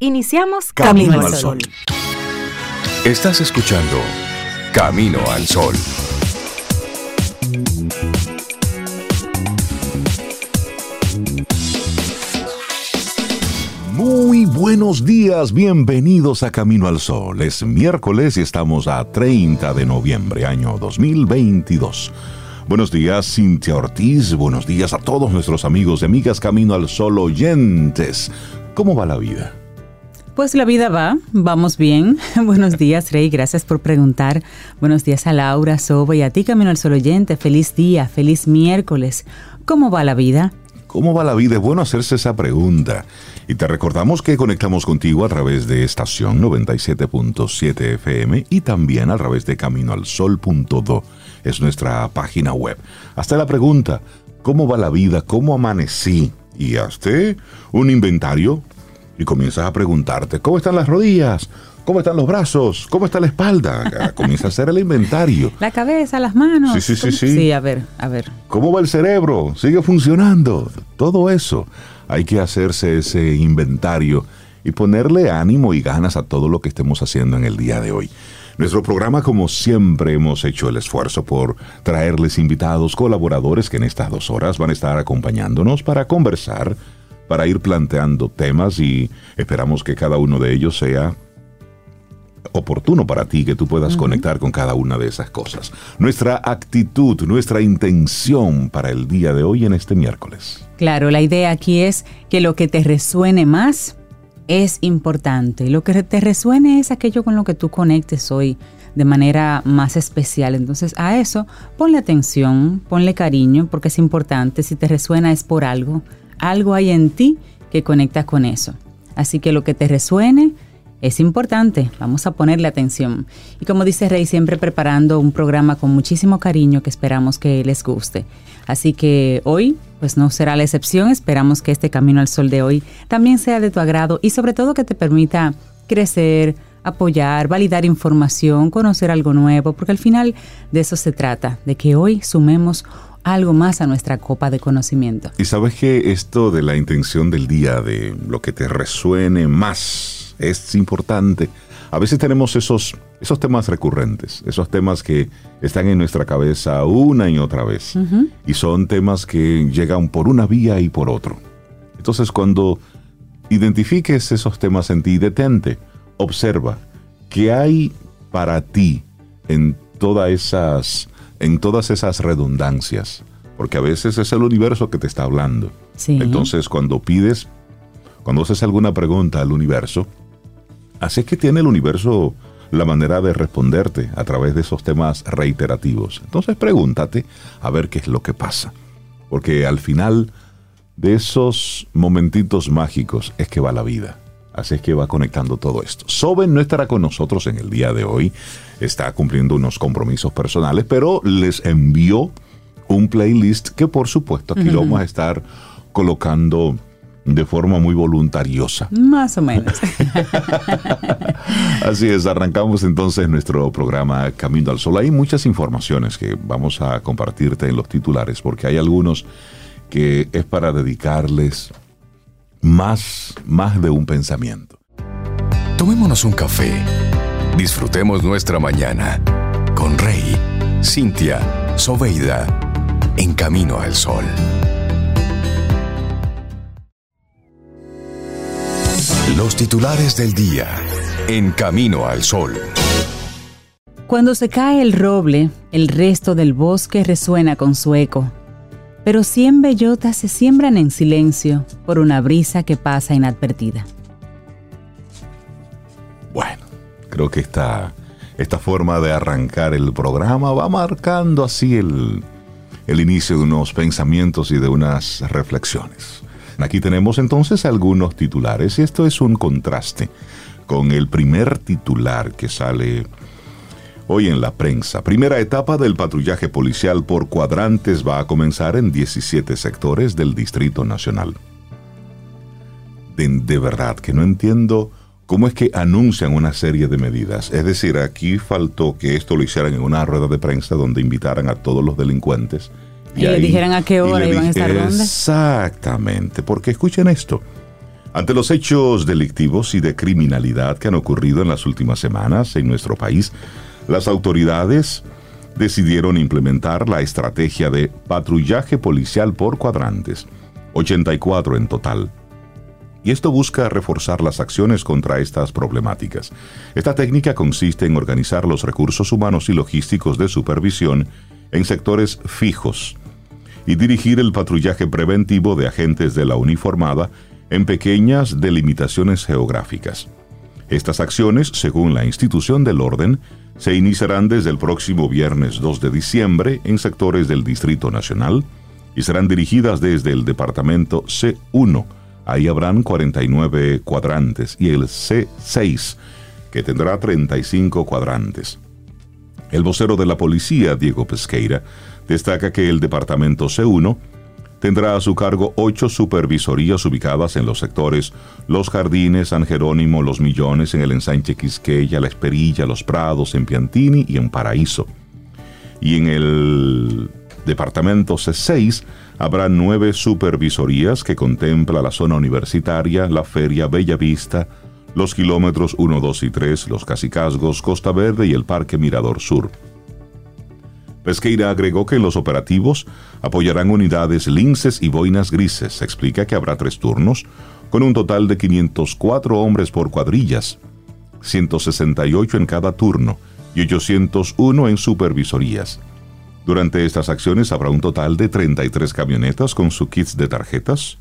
Iniciamos Camino, al Sol. Estás escuchando Camino al Sol. Muy buenos días, bienvenidos a Camino al Sol. Es miércoles y estamos a 30 de noviembre, año 2022. Buenos días, Cintia Ortiz. Buenos días a todos nuestros amigos y amigas Camino al Sol oyentes. ¿Cómo va la vida? Pues la vida va, vamos bien. Buenos días, Rey, gracias por preguntar. Buenos días a Laura, Sobo y a ti, Camino al Sol oyente. Feliz día, feliz miércoles. ¿Cómo va la vida? ¿Cómo va la vida? Es bueno hacerse esa pregunta. Y te recordamos que conectamos contigo a través de estación 97.7 FM y también a través de caminoalsol.do. Es nuestra página web. Hasta la pregunta, ¿cómo va la vida? ¿Cómo amanecí? Y hazte un inventario y comienzas a preguntarte, ¿cómo están las rodillas? ¿Cómo están los brazos? ¿Cómo está la espalda? Comienza a hacer el inventario. La cabeza, las manos. Sí, sí, sí, sí. Sí, a ver, a ver. ¿Cómo va el cerebro? ¿Sigue funcionando? Todo eso. Hay que hacerse ese inventario y ponerle ánimo y ganas a todo lo que estemos haciendo en el día de hoy. Nuestro programa, como siempre, hemos hecho el esfuerzo por traerles invitados, colaboradores que en estas dos horas van a estar acompañándonos para conversar, para ir planteando temas y esperamos que cada uno de ellos sea oportuno para ti, que tú puedas conectar con cada una de esas cosas. Nuestra actitud, nuestra intención para el día de hoy en este miércoles. Claro, la idea aquí es que lo que te resuene más es importante. Lo que te resuene es aquello con lo que tú conectes hoy de manera más especial. Entonces a eso ponle atención, ponle cariño, porque es importante. Si te resuena es por algo. Algo hay en ti que conecta con eso. Así que lo que te resuene, es importante, vamos a ponerle atención. Y como dice Rey, siempre preparando un programa con muchísimo cariño que esperamos que les guste. Así que hoy, pues no será la excepción, esperamos que este Camino al Sol de hoy también sea de tu agrado y sobre todo que te permita crecer, apoyar, validar información, conocer algo nuevo, porque al final de eso se trata, de que hoy sumemos algo más a nuestra copa de conocimiento. Y sabes que esto de la intención del día, de lo que te resuene más, es importante. A veces tenemos esos, esos temas recurrentes, esos temas que están en nuestra cabeza una y otra vez. Y son temas que llegan por una vía y por otro. Entonces cuando identifiques esos temas en ti, detente, observa qué hay para ti en todas esas, en todas esas redundancias. Porque a veces es el universo que te está hablando. Entonces cuando pides, cuando haces alguna pregunta al universo, Así es que tiene el universo la manera de responderte a través de esos temas reiterativos. Entonces pregúntate a ver qué es lo que pasa. Porque al final de esos momentitos mágicos es que va la vida. Así es que va conectando todo esto. Soben no estará con nosotros en el día de hoy. Está cumpliendo unos compromisos personales, pero les envió un playlist que por supuesto aquí lo vamos a estar colocando de forma muy voluntariosa. Más o menos. Así es, arrancamos entonces nuestro programa Camino al Sol. Hay muchas informaciones que vamos a compartirte en los titulares, porque hay algunos que es para dedicarles más, más de un pensamiento. Tomémonos un café. Disfrutemos nuestra mañana con Rey, Cintia, Soveida, en Camino al Sol. Los titulares del día en Camino al Sol. Cuando se cae el roble, el resto del bosque resuena con su eco. Pero cien bellotas se siembran en silencio por una brisa que pasa inadvertida. Bueno, que esta, esta forma de arrancar el programa va marcando así el, el inicio de unos pensamientos y de unas reflexiones. Aquí tenemos entonces algunos titulares y esto es un contraste con el primer titular que sale hoy en la prensa. Primera etapa del patrullaje policial por cuadrantes va a comenzar en 17 sectores del Distrito Nacional. De, verdad que no entiendo cómo es que anuncian una serie de medidas. Es decir, aquí faltó que esto lo hicieran en una rueda de prensa donde invitaran a todos los delincuentes y, le dijeran a qué hora iban a estar Exactamente, porque escuchen esto. Ante los hechos delictivos y de criminalidad que han ocurrido en las últimas semanas en nuestro país, las autoridades decidieron implementar la estrategia de patrullaje policial por cuadrantes, 84 en total. Y esto busca reforzar las acciones contra estas problemáticas. Esta técnica consiste en organizar los recursos humanos y logísticos de supervisión en sectores fijos y dirigir el patrullaje preventivo de agentes de la uniformada en pequeñas delimitaciones geográficas. Estas acciones, según la institución del orden, se iniciarán desde el próximo viernes 2 de diciembre en sectores del Distrito Nacional y serán dirigidas desde el Departamento C1. Ahí habrán 49 cuadrantes y el C6, que tendrá 35 cuadrantes. El vocero de la policía, Diego Pesqueira, destaca que el Departamento C1 tendrá a su cargo ocho supervisorías ubicadas en los sectores Los Jardines, San Jerónimo, Los Millones, en el ensanche Quisqueya, La Esperilla, Los Prados, en Piantini y en Paraíso. Y en el departamento C6 habrá nueve supervisorías que contempla la zona universitaria, la feria Bella Vista, los kilómetros 1, 2 y 3, los Casicazgos, Costa Verde y el Parque Mirador Sur. Pesqueira agregó que en los operativos apoyarán unidades linces y boinas grises. Explica que habrá tres turnos, con un total de 504 hombres por cuadrillas, 168 en cada turno y 801 en supervisorías. Durante estas acciones habrá un total de 33 camionetas con su kits de tarjetas,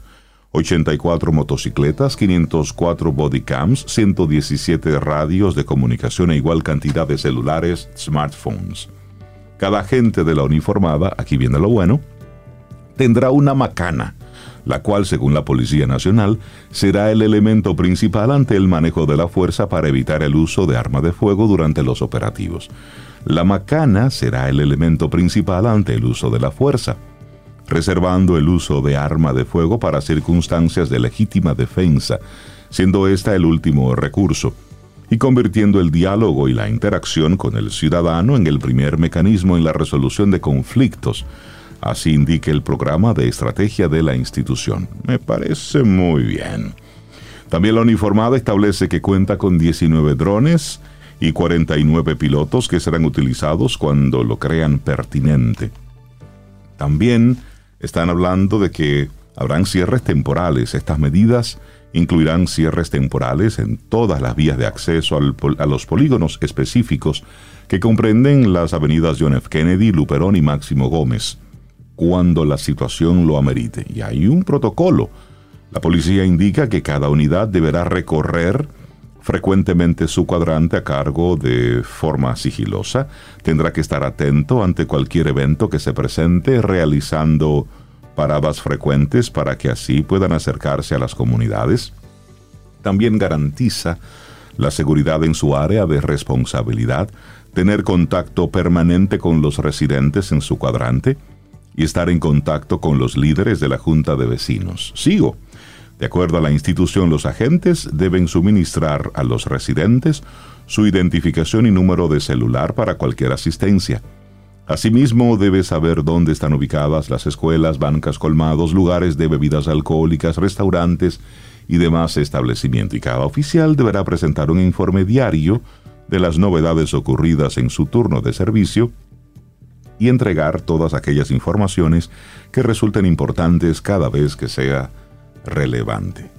84 motocicletas, 504 bodycams, 117 radios de comunicación e igual cantidad de celulares, smartphones. Cada agente de la uniformada, aquí viene lo bueno, tendrá una macana, la cual, según la Policía Nacional, será el elemento principal ante el manejo de la fuerza para evitar el uso de arma de fuego durante los operativos. La macana será el elemento principal ante el uso de la fuerza, reservando el uso de arma de fuego para circunstancias de legítima defensa, siendo esta el último recurso y convirtiendo el diálogo y la interacción con el ciudadano en el primer mecanismo en la resolución de conflictos. Así indica el programa de estrategia de la institución. Me parece muy bien. También la uniformada establece que cuenta con 19 drones y 49 pilotos que serán utilizados cuando lo crean pertinente. También están hablando de que habrán cierres temporales. Estas medidas incluirán cierres temporales en todas las vías de acceso a los polígonos específicos que comprenden las avenidas John F. Kennedy, Luperón y Máximo Gómez, cuando la situación lo amerite. Y hay un protocolo. La policía indica que cada unidad deberá recorrer frecuentemente su cuadrante a cargo de forma sigilosa. Tendrá que estar atento ante cualquier evento que se presente realizando paradas frecuentes para que así puedan acercarse a las comunidades. También garantiza la seguridad en su área de responsabilidad, tener contacto permanente con los residentes en su cuadrante y estar en contacto con los líderes de la Junta de Vecinos. Sigo. De acuerdo a la institución, los agentes deben suministrar a los residentes su identificación y número de celular para cualquier asistencia. Asimismo, debe saber dónde están ubicadas las escuelas, bancas, colmados, lugares de bebidas alcohólicas, restaurantes y demás establecimientos. Y cada oficial deberá presentar un informe diario de las novedades ocurridas en su turno de servicio y entregar todas aquellas informaciones que resulten importantes cada vez que sea relevante.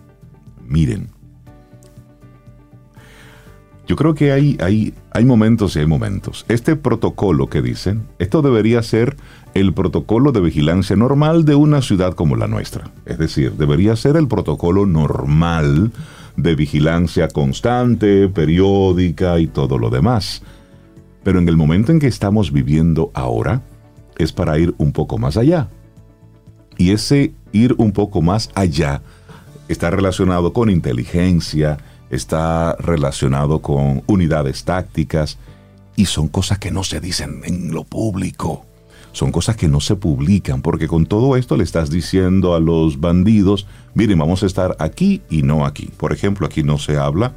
Miren, yo creo que hay, hay, hay momentos y hay momentos. Este protocolo que dicen, esto debería ser el protocolo de vigilancia normal de una ciudad como la nuestra. Es decir, debería ser el protocolo normal de vigilancia constante, periódica y todo lo demás. Pero en el momento en que estamos viviendo ahora, es para ir un poco más allá. Y ese ir un poco más allá está relacionado con inteligencia, está relacionado con unidades tácticas y son cosas que no se dicen en lo público. Son cosas que no se publican porque con todo esto le estás diciendo a los bandidos, miren, vamos a estar aquí y no aquí. Por ejemplo, aquí no se habla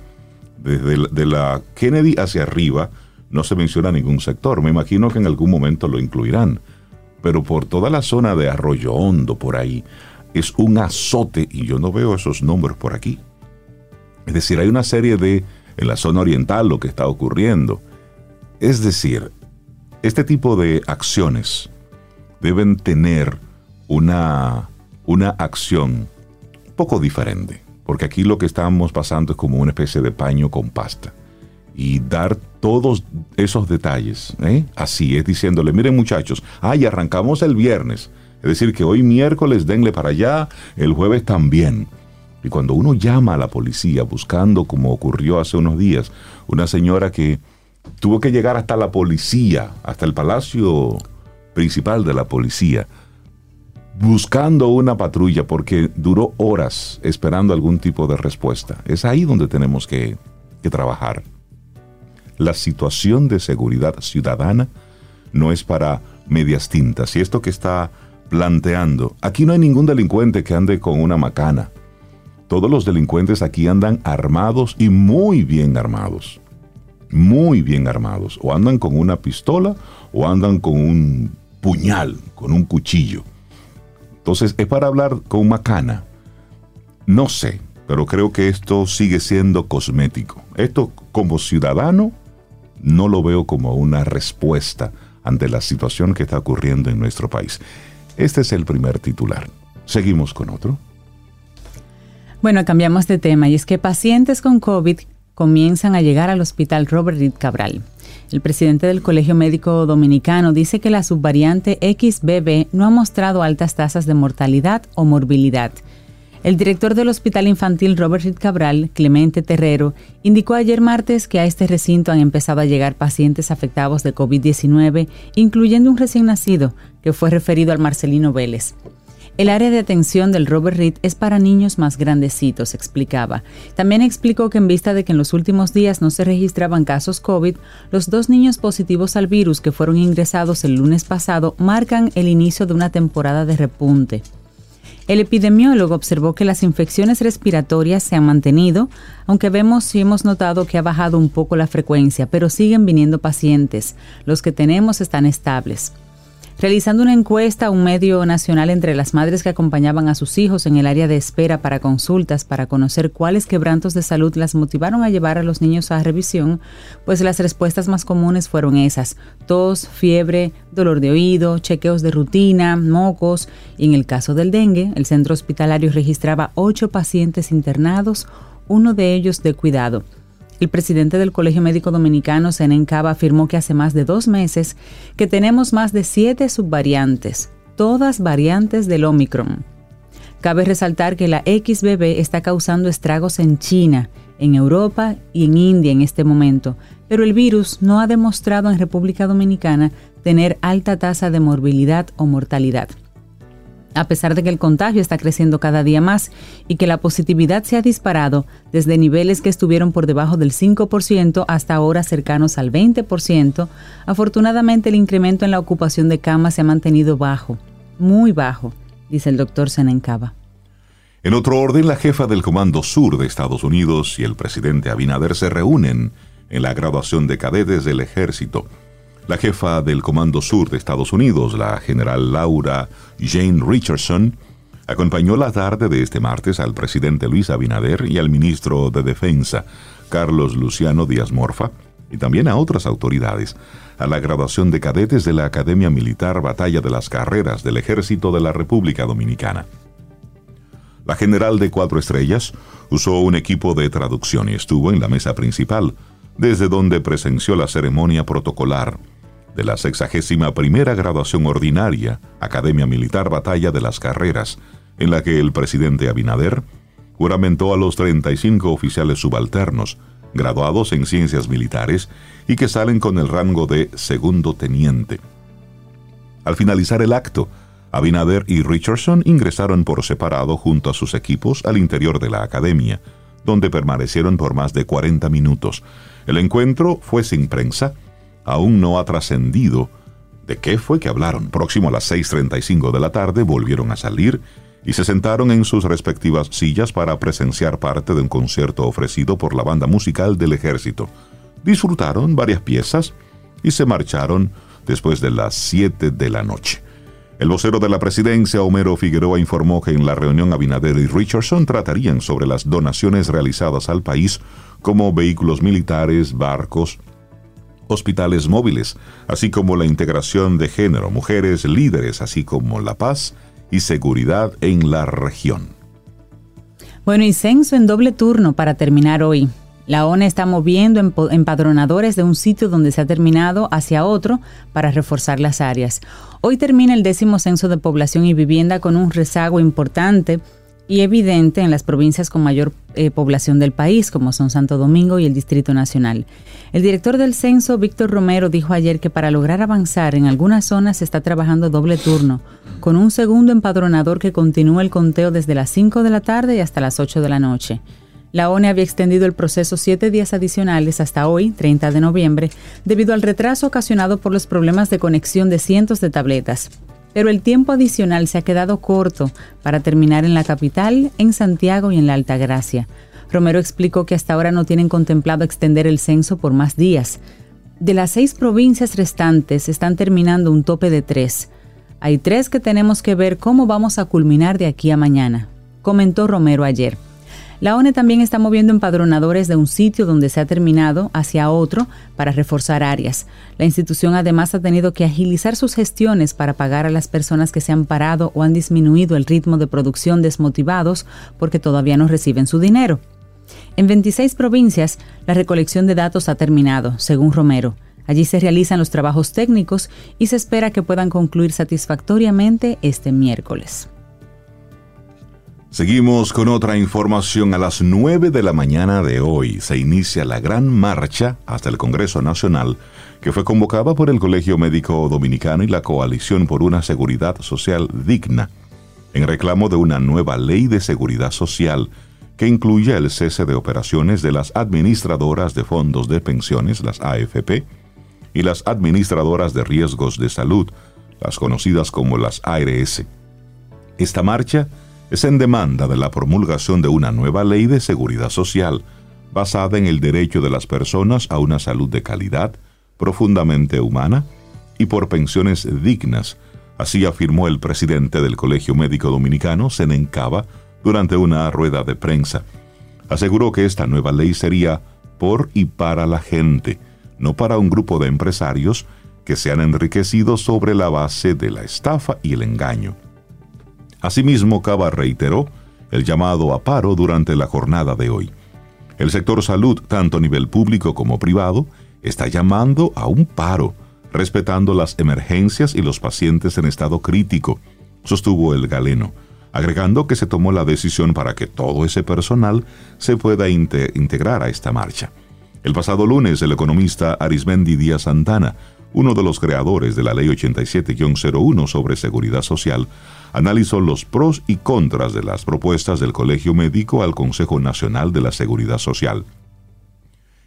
desde de la Kennedy hacia arriba, no se menciona ningún sector. Me imagino que en algún momento lo incluirán. Pero por toda la zona de Arroyo Hondo, por ahí, es un azote y yo no veo esos números por aquí. Es decir, hay una serie de, en la zona oriental, lo que está ocurriendo. Es decir, este tipo de acciones deben tener una, una acción poco diferente, porque aquí lo que estamos pasando es como una especie de paño con pasta. Y dar todos esos detalles, ¿eh? así es diciéndole, miren muchachos, ay, arrancamos el viernes, es decir, que hoy miércoles denle para allá, el jueves también. Y cuando uno llama a la policía buscando, como ocurrió hace unos días, una señora que tuvo que llegar hasta la policía, hasta el palacio principal de la policía, buscando una patrulla porque duró horas esperando algún tipo de respuesta. Es ahí donde tenemos que, que trabajar. La situación de seguridad ciudadana no es para medias tintas. Y esto que está planteando, aquí no hay ningún delincuente que ande con una macana. Todos los delincuentes aquí andan armados y muy bien armados. Muy bien armados. O andan con una pistola o andan con un puñal, con un cuchillo. Entonces, es para hablar con macana. No sé, pero creo que esto sigue siendo cosmético. Esto como ciudadano no lo veo como una respuesta ante la situación que está ocurriendo en nuestro país. Este es el primer titular. Seguimos con otro. Bueno, cambiamos de tema y es que pacientes con COVID comienzan a llegar al hospital Robert Reed Cabral. El presidente del Colegio Médico Dominicano dice que la subvariante XBB no ha mostrado altas tasas de mortalidad o morbilidad. El director del Hospital Infantil Robert Reed Cabral, Clemente Terrero, indicó ayer martes que a este recinto han empezado a llegar pacientes afectados de COVID-19, incluyendo un recién nacido que fue referido al Marcelino Vélez. El área de atención del Robert Reed es para niños más grandecitos, explicaba. También explicó que en vista de que en los últimos días no se registraban casos COVID, los dos niños positivos al virus que fueron ingresados el lunes pasado marcan el inicio de una temporada de repunte. El epidemiólogo observó que las infecciones respiratorias se han mantenido, aunque vemos y hemos notado que ha bajado un poco la frecuencia, pero siguen viniendo pacientes. Los que tenemos están estables realizando una encuesta a un medio nacional entre las madres que acompañaban a sus hijos en el área de espera para consultas para conocer cuáles quebrantos de salud las motivaron a llevar a los niños a revisión, pues las respuestas más comunes fueron esas, tos, fiebre, dolor de oído, chequeos de rutina, mocos, y en el caso del dengue, el centro hospitalario registraba ocho pacientes internados, uno de ellos de cuidado. El presidente del Colegio Médico Dominicano, Senen Cava, afirmó que hace más de dos meses que tenemos más de siete subvariantes, todas variantes del Omicron. Cabe resaltar que la XBB está causando estragos en China, en Europa y en India en este momento, pero el virus no ha demostrado en República Dominicana tener alta tasa de morbilidad o mortalidad a pesar de que el contagio está creciendo cada día más y que la positividad se ha disparado desde niveles que estuvieron por debajo del 5% hasta ahora cercanos al 20%, afortunadamente el incremento en la ocupación de camas se ha mantenido bajo, muy bajo, dice el doctor Senencaba. En otro orden, la jefa del Comando Sur de Estados Unidos y el presidente Abinader se reúnen en la graduación de cadetes del ejército la jefa del Comando Sur de Estados Unidos, la general Laura Jane Richardson, acompañó la tarde de este martes al presidente Luis Abinader y al ministro de Defensa, Carlos Luciano Díaz Morfa, y también a otras autoridades, a la graduación de cadetes de la Academia Militar Batalla de las Carreras del Ejército de la República Dominicana. La general de cuatro estrellas usó un equipo de traducción y estuvo en la mesa principal, desde donde presenció la ceremonia protocolar de la sexagésima primera graduación ordinaria, Academia Militar Batalla de las Carreras, en la que el presidente Abinader juramentó a los 35 oficiales subalternos, graduados en ciencias militares y que salen con el rango de segundo teniente. Al finalizar el acto, Abinader y Richardson ingresaron por separado junto a sus equipos al interior de la academia, donde permanecieron por más de 40 minutos. El encuentro fue sin prensa, aún no ha trascendido de qué fue que hablaron. Próximo a las 6.35 de la tarde volvieron a salir y se sentaron en sus respectivas sillas para presenciar parte de un concierto ofrecido por la banda musical del ejército. Disfrutaron varias piezas y se marcharon después de las 7 de la noche. El vocero de la presidencia, Homero Figueroa, informó que en la reunión Abinader y Richardson tratarían sobre las donaciones realizadas al país como vehículos militares, barcos, hospitales móviles, así como la integración de género, mujeres líderes, así como la paz y seguridad en la región. Bueno, y censo en doble turno para terminar hoy. La ONE está moviendo empadronadores de un sitio donde se ha terminado hacia otro para reforzar las áreas. Hoy termina el décimo censo de población y vivienda con un rezago importante y evidente en las provincias con mayor eh, población del país, como son Santo Domingo y el Distrito Nacional. El director del censo, Víctor Romero, dijo ayer que para lograr avanzar en algunas zonas se está trabajando doble turno, con un segundo empadronador que continúa el conteo desde las 5 de la tarde y hasta las 8 de la noche. La ONE había extendido el proceso siete días adicionales hasta hoy, 30 de noviembre, debido al retraso ocasionado por los problemas de conexión de cientos de tabletas. Pero el tiempo adicional se ha quedado corto para terminar en la capital, en Santiago y en la Altagracia. Romero explicó que hasta ahora no tienen contemplado extender el censo por más días. De las seis provincias restantes están terminando un tope de tres. Hay tres que tenemos que ver cómo vamos a culminar de aquí a mañana, comentó Romero ayer. La ONE también está moviendo empadronadores de un sitio donde se ha terminado hacia otro para reforzar áreas. La institución además ha tenido que agilizar sus gestiones para pagar a las personas que se han parado o han disminuido el ritmo de producción desmotivados porque todavía no reciben su dinero. En 26 provincias, la recolección de datos ha terminado, según Romero. Allí se realizan los trabajos técnicos y se espera que puedan concluir satisfactoriamente este miércoles. Seguimos con otra información. A las 9 de la mañana de hoy se inicia la gran marcha hasta el Congreso Nacional que fue convocada por el Colegio Médico Dominicano y la Coalición por una Seguridad Social Digna, en reclamo de una nueva ley de seguridad social que incluya el cese de operaciones de las administradoras de fondos de pensiones, las AFP, y las administradoras de riesgos de salud, las conocidas como las ARS. Esta marcha es en demanda de la promulgación de una nueva ley de seguridad social basada en el derecho de las personas a una salud de calidad, profundamente humana y por pensiones dignas, así afirmó el presidente del Colegio Médico Dominicano, Senen Cava, durante una rueda de prensa. Aseguró que esta nueva ley sería por y para la gente, no para un grupo de empresarios que se han enriquecido sobre la base de la estafa y el engaño. Asimismo, Cava reiteró el llamado a paro durante la jornada de hoy. El sector salud, tanto a nivel público como privado, está llamando a un paro, respetando las emergencias y los pacientes en estado crítico, sostuvo el galeno, agregando que se tomó la decisión para que todo ese personal se pueda integrar a esta marcha. El pasado lunes, el economista Arismendi Díaz Santana, uno de los creadores de la Ley 87-01 sobre seguridad social, analizó los pros y contras de las propuestas del Colegio Médico al Consejo Nacional de la Seguridad Social.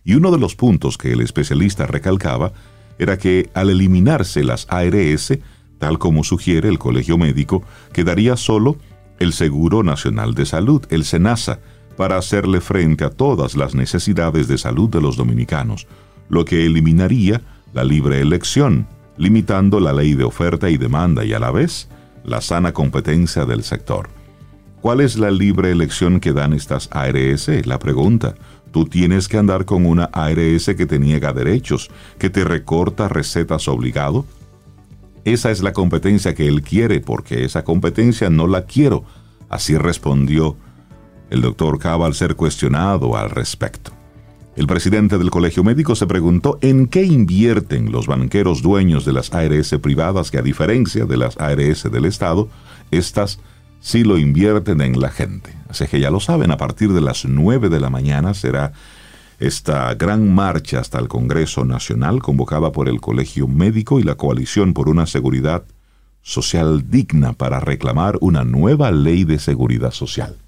Y uno de los puntos que el especialista recalcaba era que al eliminarse las ARS, tal como sugiere el Colegio Médico, quedaría solo el Seguro Nacional de Salud, el SENASA, para hacerle frente a todas las necesidades de salud de los dominicanos, lo que eliminaría la libre elección, limitando la ley de oferta y demanda y a la vez la sana competencia del sector. ¿Cuál es la libre elección que dan estas ARS? La pregunta. Tú tienes que andar con una ARS que te niega derechos, que te recorta recetas obligado. Esa es la competencia que él quiere, porque esa competencia no la quiero. Así respondió el doctor Cava al ser cuestionado al respecto. El presidente del Colegio Médico se preguntó en qué invierten los banqueros dueños de las ARS privadas que a diferencia de las ARS del Estado, estas sí lo invierten en la gente. Así que ya lo saben, a partir de las 9 de la mañana será esta gran marcha hasta el Congreso Nacional convocada por el Colegio Médico y la Coalición por una Seguridad Social Digna para reclamar una nueva ley de seguridad social.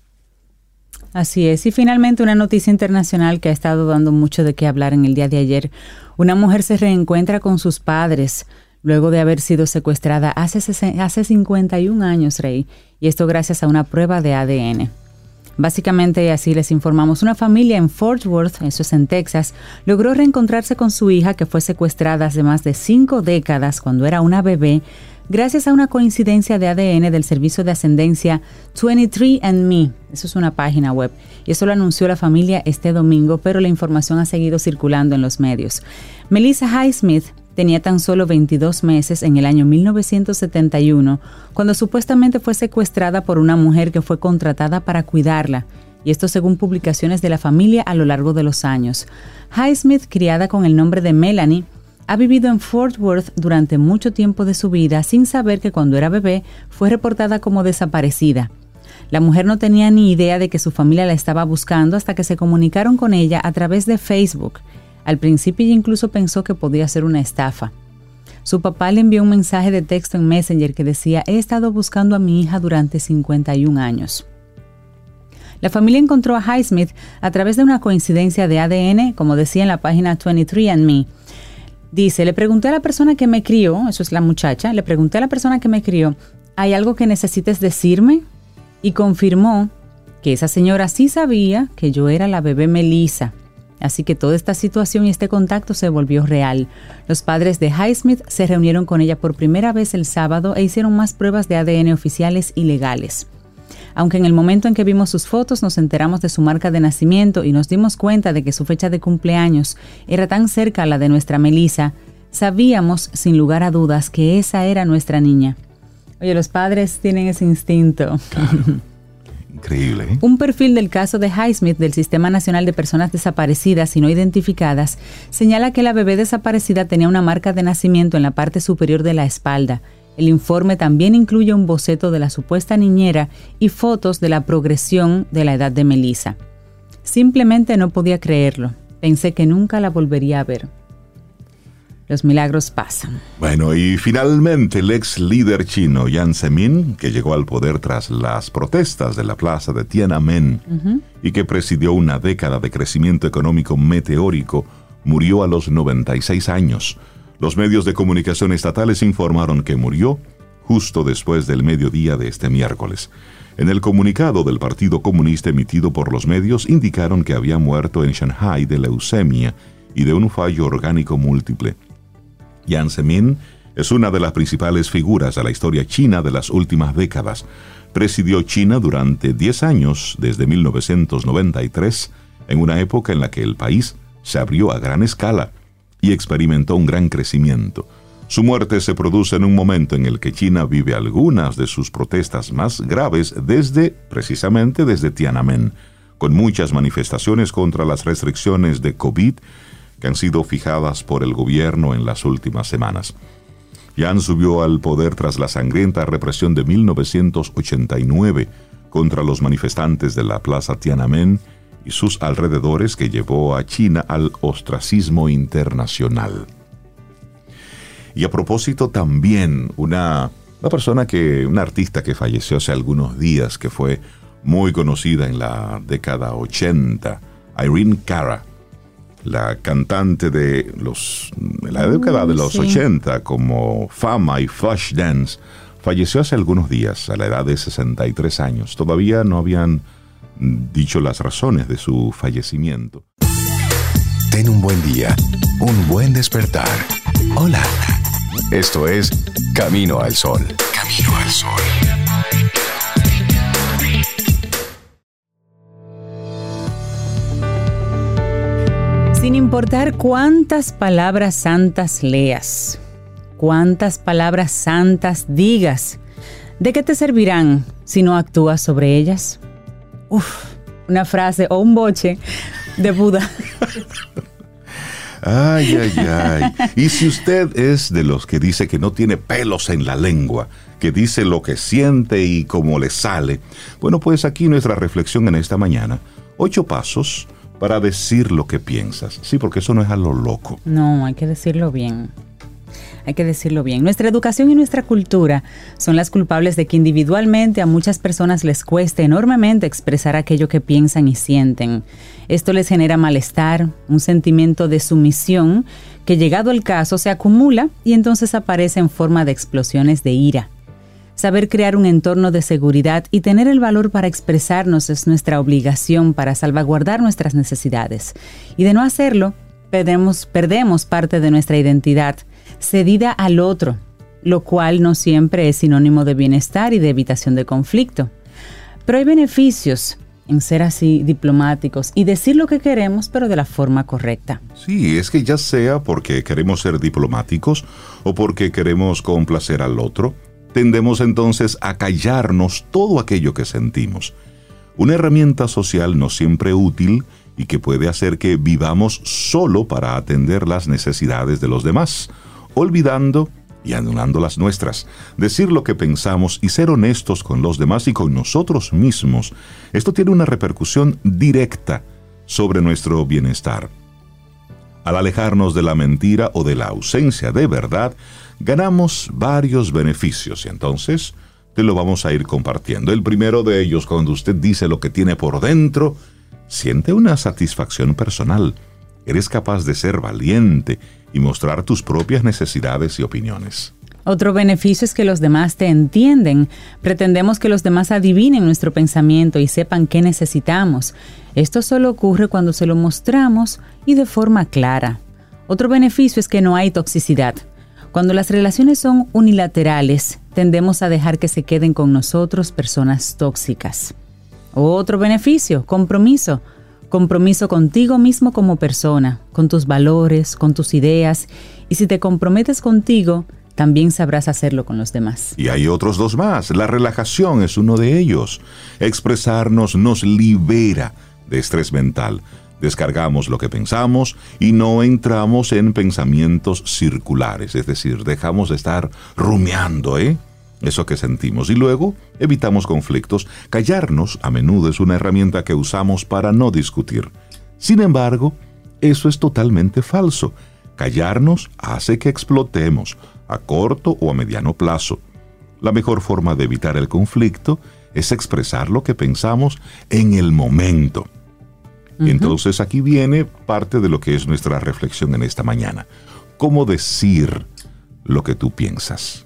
Así es. Y finalmente una noticia internacional que ha estado dando mucho de qué hablar en el día de ayer. Una mujer se reencuentra con sus padres luego de haber sido secuestrada hace, hace 51 años, Rey, y esto gracias a una prueba de ADN. Básicamente, así les informamos, una familia en Fort Worth, eso es en Texas, logró reencontrarse con su hija que fue secuestrada hace más de cinco décadas cuando era una bebé gracias a una coincidencia de ADN del servicio de ascendencia 23andMe. Eso es una página web. Y eso lo anunció la familia este domingo, pero la información ha seguido circulando en los medios. Melissa Highsmith tenía tan solo 22 meses en el año 1971, cuando supuestamente fue secuestrada por una mujer que fue contratada para cuidarla y esto según publicaciones de la familia a lo largo de los años. Highsmith, criada con el nombre de Melanie, ha vivido en Fort Worth durante mucho tiempo de su vida sin saber que cuando era bebé fue reportada como desaparecida. La mujer no tenía ni idea de que su familia la estaba buscando hasta que se comunicaron con ella a través de Facebook. Al principio incluso pensó que podía ser una estafa. Su papá le envió un mensaje de texto en Messenger que decía, he estado buscando a mi hija durante 51 años. La familia encontró a Highsmith a través de una coincidencia de ADN, como decía en la página 23andMe. Dice, le pregunté a la persona que me crió, eso es la muchacha, le pregunté a la persona que me crió, ¿hay algo que necesites decirme? Y confirmó que esa señora sí sabía que yo era la bebé Melissa. Así que toda esta situación y este contacto se volvió real. Los padres de Highsmith se reunieron con ella por primera vez el sábado e hicieron más pruebas de ADN oficiales y legales aunque en el momento en que vimos sus fotos nos enteramos de su marca de nacimiento y nos dimos cuenta de que su fecha de cumpleaños era tan cerca a la de nuestra Melissa, sabíamos sin lugar a dudas que esa era nuestra niña. Oye, los padres tienen ese instinto. Increíble. ¿eh? Un perfil del caso de Highsmith del Sistema Nacional de Personas Desaparecidas y No Identificadas señala que la bebé desaparecida tenía una marca de nacimiento en la parte superior de la espalda el informe también incluye un boceto de la supuesta niñera y fotos de la progresión de la edad de Melissa. Simplemente no podía creerlo. Pensé que nunca la volvería a ver. Los milagros pasan. Bueno, y finalmente el ex líder chino Jiang Zemin, que llegó al poder tras las protestas de la plaza de Tiananmen y que presidió una década de crecimiento económico meteórico, murió a los 96 años. Los medios de comunicación estatales informaron que murió justo después del mediodía de este miércoles. En el comunicado del Partido Comunista emitido por los medios indicaron que había muerto en Shanghai de leucemia y de un fallo orgánico múltiple. Jiang Zemin es una de las principales figuras de la historia china de las últimas décadas. Presidió China durante 10 años, desde 1993, en una época en la que el país se abrió a gran escala y experimentó un gran crecimiento. Su muerte se produce en un momento en el que China vive algunas de sus protestas más graves desde, precisamente desde Tiananmen, con muchas manifestaciones contra las restricciones de COVID que han sido fijadas por el gobierno en las últimas semanas. Yan subió al poder tras la sangrienta represión de 1989 contra los manifestantes de la Plaza Tiananmen y sus alrededores que llevó a China al ostracismo internacional. Y a propósito también una, una persona que, una artista que falleció hace algunos días, que fue muy conocida en la década 80, Irene Cara, la cantante de los, la década de los 80 como Fama y Flash Dance, falleció hace algunos días a la edad de 63 años. Todavía no habían dicho las razones de su fallecimiento. Ten un buen día, un buen despertar. Hola. Esto es Camino al Sol. Camino al Sol. Sin importar cuántas palabras santas leas, cuántas palabras santas digas, ¿de qué te servirán si no actúas sobre ellas? Uf, una frase o un boche de Buda. Ay, ay, ay. Y si usted es de los que dice que no tiene pelos en la lengua, que dice lo que siente y cómo le sale, bueno, pues aquí nuestra reflexión en esta mañana. Ocho pasos para decir lo que piensas. Sí, porque eso no es a lo loco. No, hay que decirlo bien hay que decirlo bien. Nuestra educación y nuestra cultura son las culpables de que individualmente a muchas personas les cueste enormemente expresar aquello que piensan y sienten. Esto les genera malestar, un sentimiento de sumisión que llegado el caso se acumula y entonces aparece en forma de explosiones de ira. Saber crear un entorno de seguridad y tener el valor para expresarnos es nuestra obligación para salvaguardar nuestras necesidades. Y de no hacerlo, perdemos, perdemos parte de nuestra identidad cedida al otro. lo cual no siempre es sinónimo de bienestar y de evitación de conflicto. Pero hay beneficios en ser así diplomáticos y decir lo que queremos, pero de la forma correcta. Sí, es que ya sea porque queremos ser diplomáticos o porque queremos complacer al otro, tendemos entonces a callarnos todo aquello que sentimos. Una herramienta social no siempre útil y que puede hacer que vivamos solo para atender las necesidades de los demás, olvidando y anulando las nuestras. Decir lo que pensamos y ser honestos con los demás y con nosotros mismos, esto tiene una repercusión directa sobre nuestro bienestar. Al alejarnos de la mentira o de la ausencia de verdad, ganamos varios beneficios y entonces te lo vamos a ir compartiendo. El primero de ellos, cuando usted dice lo que tiene por dentro, siente una satisfacción personal. Eres capaz de ser valiente y mostrar tus propias necesidades y opiniones. Otro beneficio es que los demás te entienden. Pretendemos que los demás adivinen nuestro pensamiento y sepan qué necesitamos. Esto solo ocurre cuando se lo mostramos y de forma clara. Otro beneficio es que no hay toxicidad. Cuando las relaciones son unilaterales, tendemos a dejar que se queden con nosotros personas tóxicas. Otro beneficio, compromiso. Compromiso contigo mismo como persona, con tus valores, con tus ideas, y si te comprometes contigo, también sabrás hacerlo con los demás. Y hay otros dos más. La relajación es uno de ellos. Expresarnos nos libera de estrés mental. Descargamos lo que pensamos y no entramos en pensamientos circulares, es decir, dejamos de estar rumiando, ¿eh? Eso que sentimos y luego evitamos conflictos. Callarnos a menudo es una herramienta que usamos para no discutir. Sin embargo, eso es totalmente falso. Callarnos hace que explotemos a corto o a mediano plazo. La mejor forma de evitar el conflicto es expresar lo que pensamos en el momento. Entonces aquí viene parte de lo que es nuestra reflexión en esta mañana. ¿Cómo decir lo que tú piensas?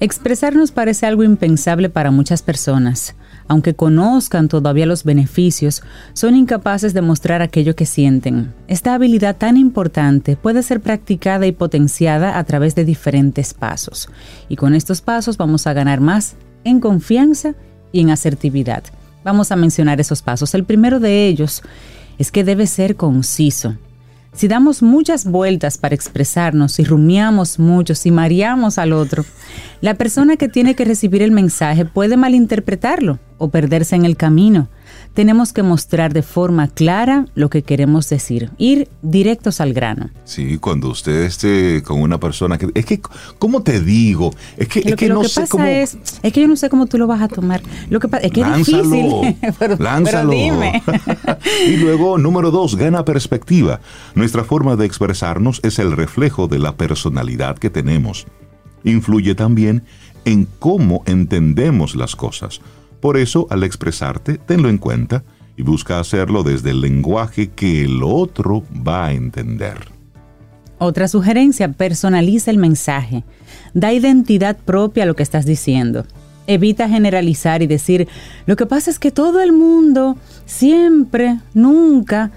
Expresarnos parece algo impensable para muchas personas. Aunque conozcan todavía los beneficios, son incapaces de mostrar aquello que sienten. Esta habilidad tan importante puede ser practicada y potenciada a través de diferentes pasos. Y con estos pasos vamos a ganar más en confianza y en asertividad. Vamos a mencionar esos pasos. El primero de ellos es que debe ser conciso. Si damos muchas vueltas para expresarnos, si rumiamos mucho, si mareamos al otro, la persona que tiene que recibir el mensaje puede malinterpretarlo o perderse en el camino. Tenemos que mostrar de forma clara lo que queremos decir, ir directos al grano. Sí, cuando usted esté con una persona que... Es que, ¿cómo te digo? Es que, es que, lo no que sé pasa cómo... es, es que yo no sé cómo tú lo vas a tomar. Lo que pasa es que Lánzalo, es difícil. pero, lánzalo. pero dime. y luego, número dos, gana perspectiva. Nuestra forma de expresarnos es el reflejo de la personalidad que tenemos. Influye también en cómo entendemos las cosas. Por eso, al expresarte, tenlo en cuenta y busca hacerlo desde el lenguaje que el otro va a entender. Otra sugerencia, personaliza el mensaje. Da identidad propia a lo que estás diciendo. Evita generalizar y decir, lo que pasa es que todo el mundo, siempre, nunca,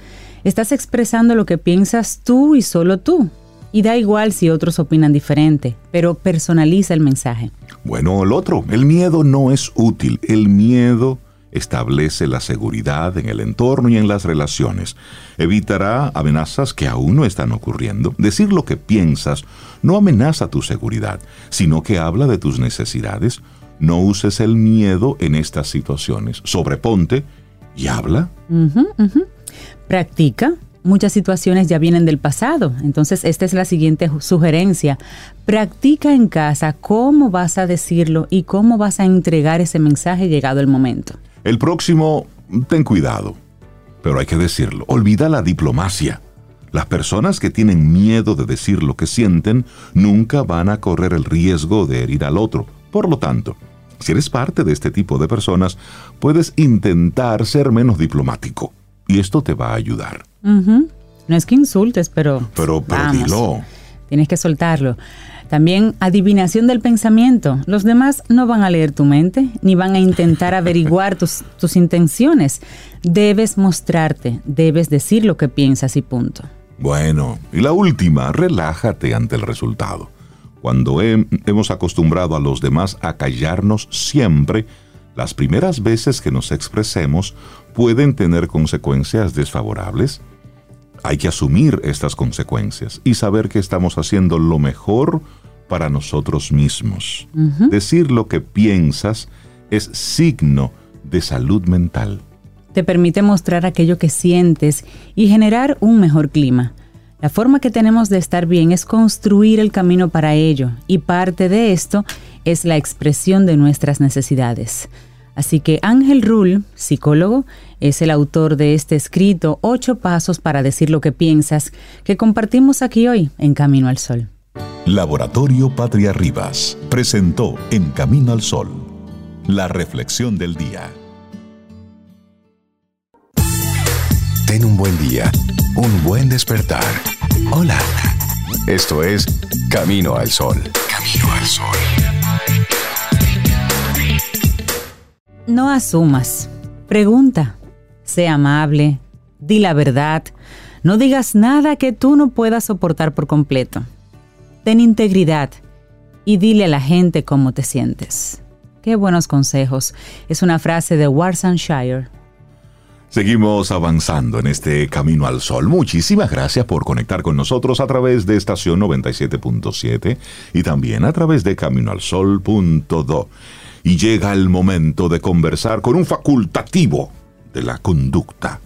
estás expresando lo que piensas tú y solo tú. Y da igual si otros opinan diferente, pero personaliza el mensaje. Bueno, el otro, el miedo no es útil. El miedo establece la seguridad en el entorno y en las relaciones. Evitará amenazas que aún no están ocurriendo. Decir lo que piensas no amenaza tu seguridad, sino que habla de tus necesidades. No uses el miedo en estas situaciones. Sobreponte y habla. Practica. Muchas situaciones ya vienen del pasado. Entonces, esta es la siguiente sugerencia. Practica en casa cómo vas a decirlo y cómo vas a entregar ese mensaje llegado el momento. El próximo, ten cuidado. Pero hay que decirlo, olvida la diplomacia. Las personas que tienen miedo de decir lo que sienten nunca van a correr el riesgo de herir al otro. Por lo tanto, si eres parte de este tipo de personas, puedes intentar ser menos diplomático. Y esto te va a ayudar. No es que insultes, pero... Pero, pero dilo. Tienes que soltarlo. También adivinación del pensamiento. Los demás no van a leer tu mente ni van a intentar averiguar tus, tus intenciones. Debes mostrarte, debes decir lo que piensas y punto. Bueno, y la última, relájate ante el resultado. Cuando hem- hemos acostumbrado a los demás a callarnos siempre, las primeras veces que nos expresemos pueden tener consecuencias desfavorables. Hay que asumir estas consecuencias y saber que estamos haciendo lo mejor para nosotros mismos. Decir lo que piensas es signo de salud mental. Te permite mostrar aquello que sientes y generar un mejor clima. La forma que tenemos de estar bien es construir el camino para ello y parte de esto es la expresión de nuestras necesidades. Así que Ángel Rull, psicólogo, es el autor de este escrito Ocho Pasos para decir lo que piensas que compartimos aquí hoy en Camino al Sol. Laboratorio Patria Rivas presentó En Camino al Sol, la reflexión del día. Ten un buen día, un buen despertar. Hola. Esto es Camino al Sol. Camino al Sol. No asumas. Pregunta. Sé amable. Di la verdad. No digas nada que tú no puedas soportar por completo. Ten integridad y dile a la gente cómo te sientes. Qué buenos consejos. Es una frase de Warsanshire. Seguimos avanzando en este Camino al Sol. Muchísimas gracias por conectar con nosotros a través de estación 97.7 y también a través de caminoalsol.do. Y llega el momento de conversar con un facultativo de la conducta.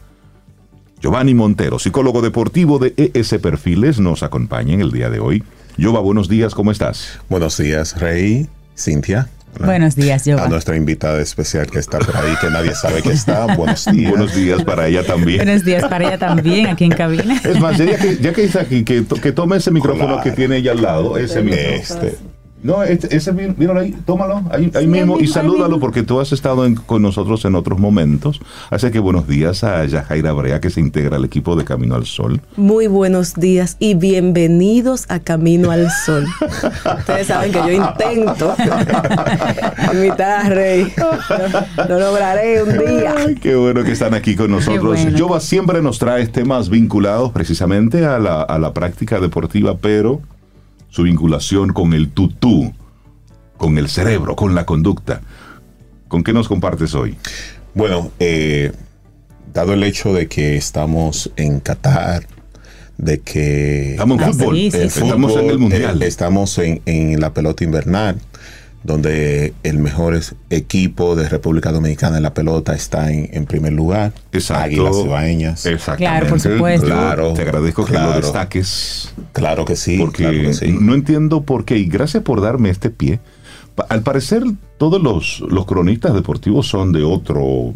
Giovanni Montero, psicólogo deportivo de ES Perfiles, nos acompaña en el día de hoy. Giova, buenos días, ¿cómo estás? Buenos días, Rey, Cintia. Buenos días, A Giovanni. nuestra invitada especial que está por ahí, que nadie sabe que está. Buenos días. Buenos días para ella también. Buenos días para ella también aquí en cabina. Es más, ya que, ya que está aquí, que, to- que tome ese micrófono Claro. que tiene ella al lado, ese mismo. Este, No, este- ese, míralo ahí, tómalo, ahí, ahí Sí, mismo, y salúdalo porque tú has estado en- con nosotros en otros momentos. Así que buenos días a Yajaira Brea, que se integra al equipo de Camino al Sol. Muy buenos días y bienvenidos a Camino al Sol. Ustedes saben que yo intento imitar a Rey. Lo, lo lograré un día. Ay, qué bueno que están aquí con nosotros. bueno. Jova siempre nos trae temas vinculados precisamente a la, a la práctica deportiva, pero su vinculación con el tutú, con el cerebro, con la conducta. ¿Con qué nos compartes hoy? bueno, eh, dado el hecho de que estamos en Qatar, de que Estamos en fútbol. Estamos en el mundial. eh, estamos en, en la pelota invernal, donde el mejor equipo de República Dominicana en la pelota está en, en primer lugar. Exacto. Águilas Ibaeñas. Exactamente. Claro, por supuesto. Claro, Te agradezco que lo destaques. Claro que sí, porque claro que sí. no entiendo por qué. Y gracias por darme este pie. Al parecer, todos los, los cronistas deportivos son de otro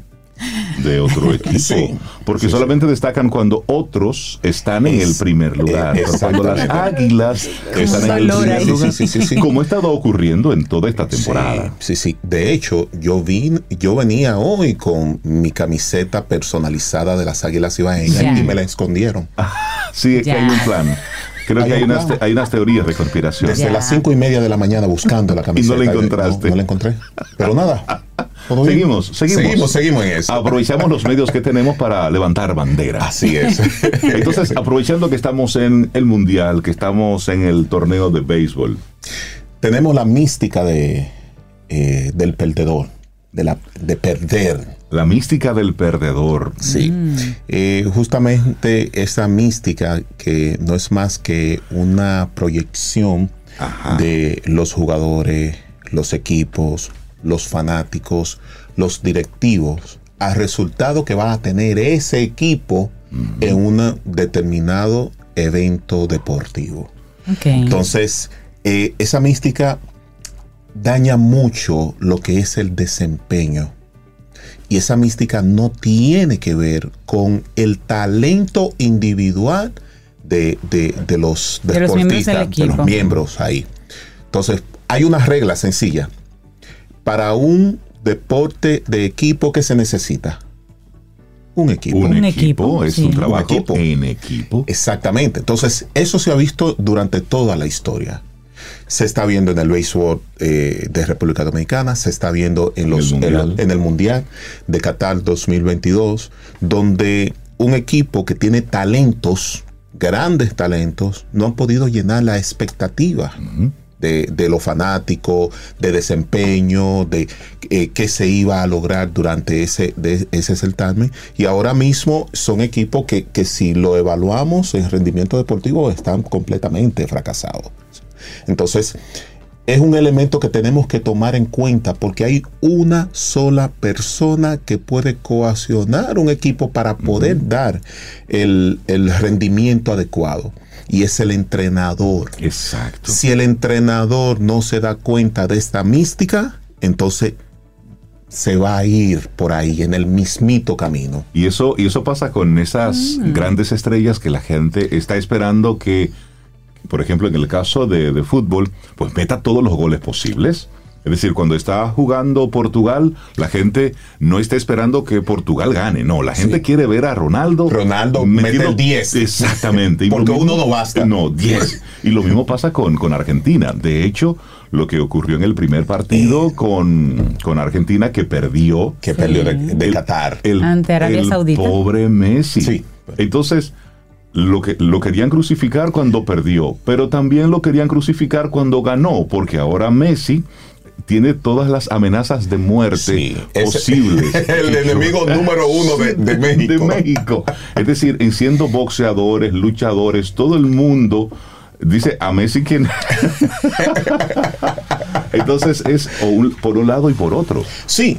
de otro equipo. Sí, porque sí, solamente destacan cuando otros están en el primer lugar. eh, Pero cuando las águilas están en el primer lugar. Sí, sí, sí, sí. Como ha estado ocurriendo en toda esta temporada. Sí, sí, sí. De hecho, yo vi, yo venía hoy con mi camiseta personalizada de las Águilas Ibaeñas Ya. y me la escondieron. Sí, es que Ya. hay un plan. Creo Hay que hay un unas, hay unas teorías de conspiración. Desde las cinco y media de la mañana buscando la camiseta. la encontraste. No, no la encontré. Pero nada. Seguimos, seguimos. Seguimos, seguimos en eso. Aprovechamos los medios que tenemos para levantar banderas. Así es. Entonces, aprovechando que estamos en el Mundial, que estamos en el torneo de béisbol, Tenemos la mística de, eh, del perdedor, de, la, de perder. La mística del perdedor. Sí. Eh, justamente esa mística que no es más que una proyección Ajá. de los jugadores, los equipos, los fanáticos, los directivos, al resultado que va a tener ese equipo en un determinado evento deportivo. Ok. Entonces, eh, esa mística daña mucho lo que es el desempeño. Y esa mística no tiene que ver con el talento individual de, de- de los De deportistas, de los miembros ahí. Entonces, hay una regla sencilla. Para un deporte de equipo que se necesita, un equipo. Un, Un equipo, equipo, es sí. un Un trabajo equipo. en equipo. Exactamente. Entonces, eso se ha visto durante toda la historia. Se está viendo en el béisbol eh, de República Dominicana, se está viendo en, los, El Mundial. en el Mundial de Qatar 2022, donde un equipo que tiene talentos, grandes talentos, no han podido llenar la expectativa. de, de lo fanático, de desempeño, de eh, qué se iba a lograr durante ese, de, ese certamen. Y ahora mismo son equipos que, que si lo evaluamos en rendimiento deportivo están completamente fracasados. Entonces, es un elemento que tenemos que tomar en cuenta porque hay una sola persona que puede coaccionar un equipo para poder dar el, el rendimiento adecuado y es el entrenador. Exacto. Si el entrenador no se da cuenta de esta mística, entonces se va a ir por ahí en el mismito camino. Y eso, y eso pasa con esas grandes estrellas que la gente está esperando que, por ejemplo, en el caso de, de fútbol, pues meta todos los goles posibles. Es decir, cuando está jugando Portugal, la gente no está esperando que Portugal gane. No, la gente Sí. quiere ver a Ronaldo. Ronaldo metiendo- mete 10. Exactamente. Porque mismo- uno no basta. No, 10. Y lo mismo pasa con, con Argentina. De hecho, lo que ocurrió en el primer partido con, con Argentina, que perdió Que perdió de, de el- Qatar. el, Ante Arabia el Saudita. pobre Messi. Sí. Entonces, lo, que, lo querían crucificar cuando perdió, pero también lo querían crucificar cuando ganó, porque ahora Messi tiene todas las amenazas de muerte Sí, posibles. el enemigo número uno de- de México. De México. Es decir, en siendo boxeadores, luchadores, todo el mundo dice a Messi quien... Entonces es un- por un lado y por otro. Sí,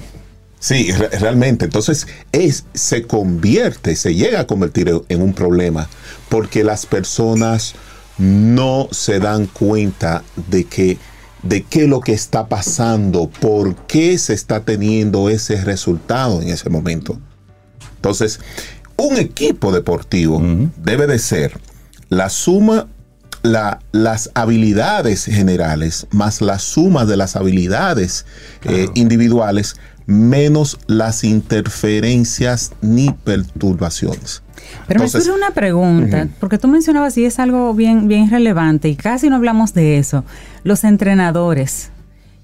sí, re- realmente. Entonces es, se convierte, se llega a convertir en- en un problema porque las personas no se dan cuenta de que de qué es lo que está pasando, por qué se está teniendo ese resultado en ese momento. Entonces, un equipo deportivo debe de ser la suma, la- las habilidades generales más la suma de las habilidades eh, individuales menos las interferencias ni perturbaciones. Pero Entonces- me surge una pregunta, porque tú mencionabas y es algo bien, bien relevante y casi no hablamos de eso. Los entrenadores.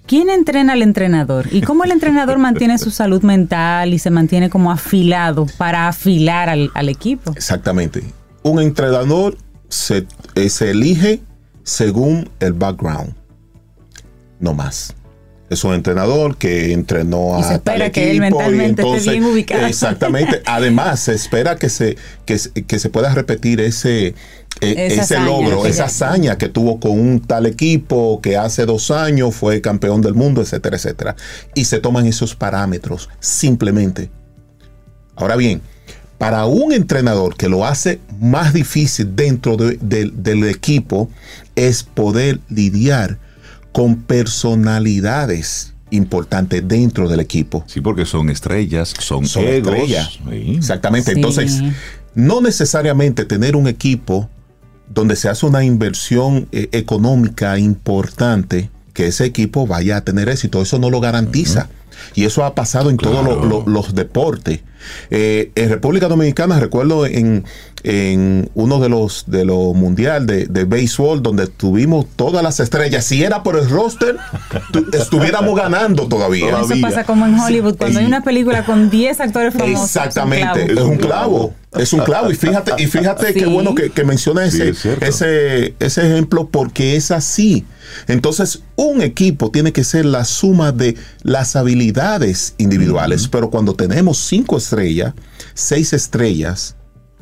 ¿Quién entrena al entrenador? ¿Y cómo el entrenador mantiene su salud mental y se mantiene como afilado para afilar al, al equipo? Exactamente. Un entrenador se, eh, se elige según el background. No más. Es un entrenador que entrenó Y se a espera tal que él y mentalmente esté bien ubicado. Exactamente. Además, se espera que se, que, se- que se pueda repetir ese, eh, Esa ese hazaña, logro, esa hazaña que tuvo con un tal equipo que hace dos años fue campeón del mundo, etcétera, etcétera. Y se toman esos parámetros simplemente. Ahora bien, para un entrenador que lo hace más difícil dentro de- de- del equipo es poder lidiar con personalidades importantes dentro del equipo. Sí, porque son estrellas, son, Son egos. estrellas. Sí. Exactamente. Sí. Entonces, no necesariamente tener un equipo donde se hace una inversión eh, económica importante, que ese equipo vaya a tener éxito. Eso no lo garantiza. Y eso ha pasado en todos Claro. lo- lo- los deportes. Eh, en República Dominicana, recuerdo en, en uno de los de los mundial de, de béisbol, donde tuvimos todas las estrellas. Si era por el roster, tu- estuviéramos ganando todavía. Todavía. Eso pasa como en Hollywood, cuando hay una película con 10 actores famosos. Exactamente, es un Es un clavo. Es un clavo. Y fíjate, y fíjate qué Sí. bueno que, que menciona Sí, ese, es ese, ese ejemplo, porque es así. Entonces, un equipo tiene que ser la suma de las habilidades individuales, pero cuando tenemos cinco estrellas, seis estrellas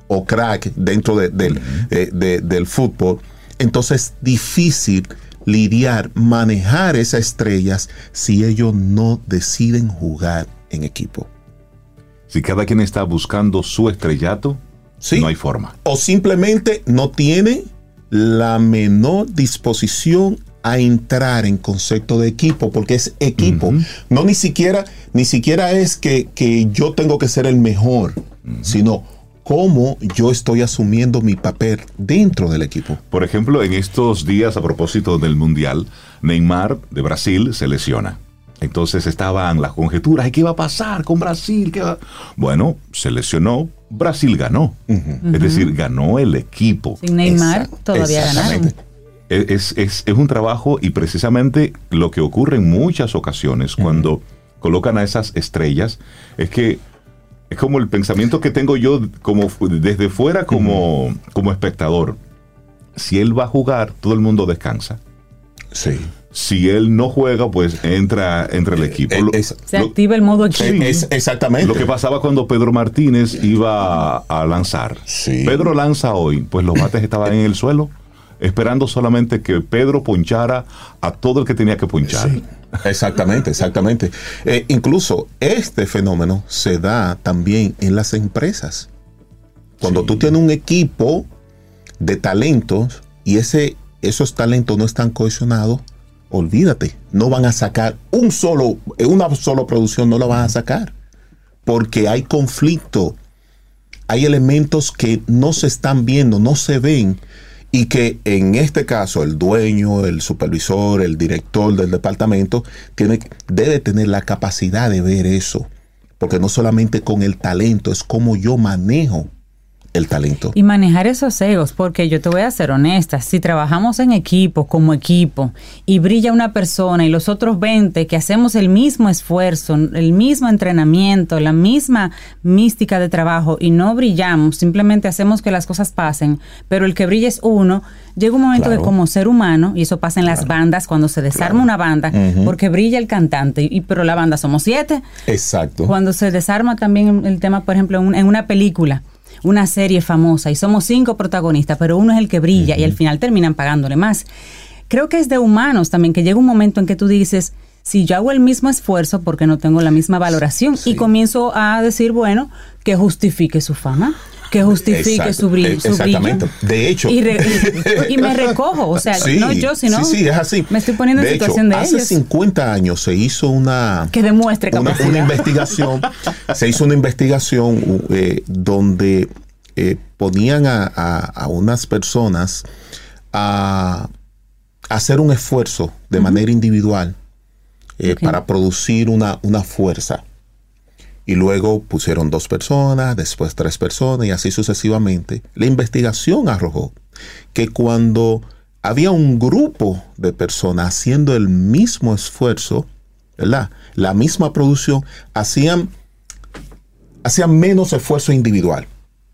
o crack dentro de- del, eh, de- del fútbol, entonces es difícil lidiar, manejar esas estrellas si ellos no deciden jugar en equipo. Si cada quien está buscando su estrellato, Sí. no hay forma. o simplemente no tiene la menor disposición a entrar en concepto de equipo, porque es equipo. No ni siquiera, ni siquiera es que, que yo tengo que ser el mejor, sino cómo yo estoy asumiendo mi papel dentro del equipo. Por ejemplo, en estos días, a propósito del Mundial, Neymar de Brasil se lesiona. Entonces estaban las conjeturas, ¿y qué va a pasar con Brasil? ¿Qué va-?" Bueno, se lesionó, Brasil ganó. Es decir, ganó el equipo. Sin Neymar todavía ganaron. Es, es- es un trabajo y precisamente lo que ocurre en muchas ocasiones cuando colocan a esas estrellas es que es como el pensamiento que tengo yo como desde fuera como, como espectador. Si él va a jugar, todo el mundo descansa. Sí. Si él no juega, pues entra entre el equipo. Eh, Lo- es- Se lo- activa el modo equipo. Sí. Es- exactamente. Lo que pasaba cuando Pedro Martínez iba a lanzar. Sí. Pedro lanza hoy, pues los bates estaban en el suelo, esperando solamente que Pedro ponchara a todo el que tenía que ponchar. Sí, exactamente, exactamente. Eh, incluso este fenómeno se da también en las empresas. Cuando Sí. tú tienes un equipo de talentos y ese, esos talentos no están cohesionados, olvídate, no van a sacar un solo, eh, una sola producción no la van a sacar. Porque hay conflicto, hay elementos que no se están viendo, no se ven y que en este caso el dueño, el supervisor, el director del departamento tiene, debe tener la capacidad de ver eso. Porque no solamente con el talento, es como yo manejo el talento. Y manejar esos egos, porque yo te voy a ser honesta, si trabajamos en equipo, como equipo, y brilla una persona y los otros 20 que hacemos el mismo esfuerzo, el mismo entrenamiento, la misma mística de trabajo y no brillamos, simplemente hacemos que las cosas pasen, pero el que brilla es uno, llega un momento Claro. que como ser humano, y eso pasa en las bandas, cuando se desarma una banda, porque brilla el cantante, y pero la banda somos siete, Exacto. cuando se desarma también el tema, por ejemplo, en un- en una película, una serie famosa, y somos cinco protagonistas, pero uno es el que brilla y al final terminan pagándole más. Creo que es de humanos también, que llega un momento en que tú dices, si yo hago el mismo esfuerzo porque no tengo la misma valoración, y comienzo a decir, bueno, que justifique su fama. Que justifique Exacto, su brillo. eh, su brillo. exactamente. De hecho. Y, re- y- y me recojo. O sea, Sí, no yo, sino. Sí, sí, es así. Me estoy poniendo en hecho, situación de hace ellos. 50 años se hizo una, Que demuestre una, una investigación, se hizo una investigación eh, donde eh, ponían a, a- a unas personas a, hacer un esfuerzo de manera individual eh, para producir una, una fuerza. Y luego pusieron dos personas, después tres personas y así sucesivamente. La investigación arrojó que cuando había un grupo de personas haciendo el mismo esfuerzo, ¿verdad? La misma producción, hacían, hacían menos esfuerzo individual.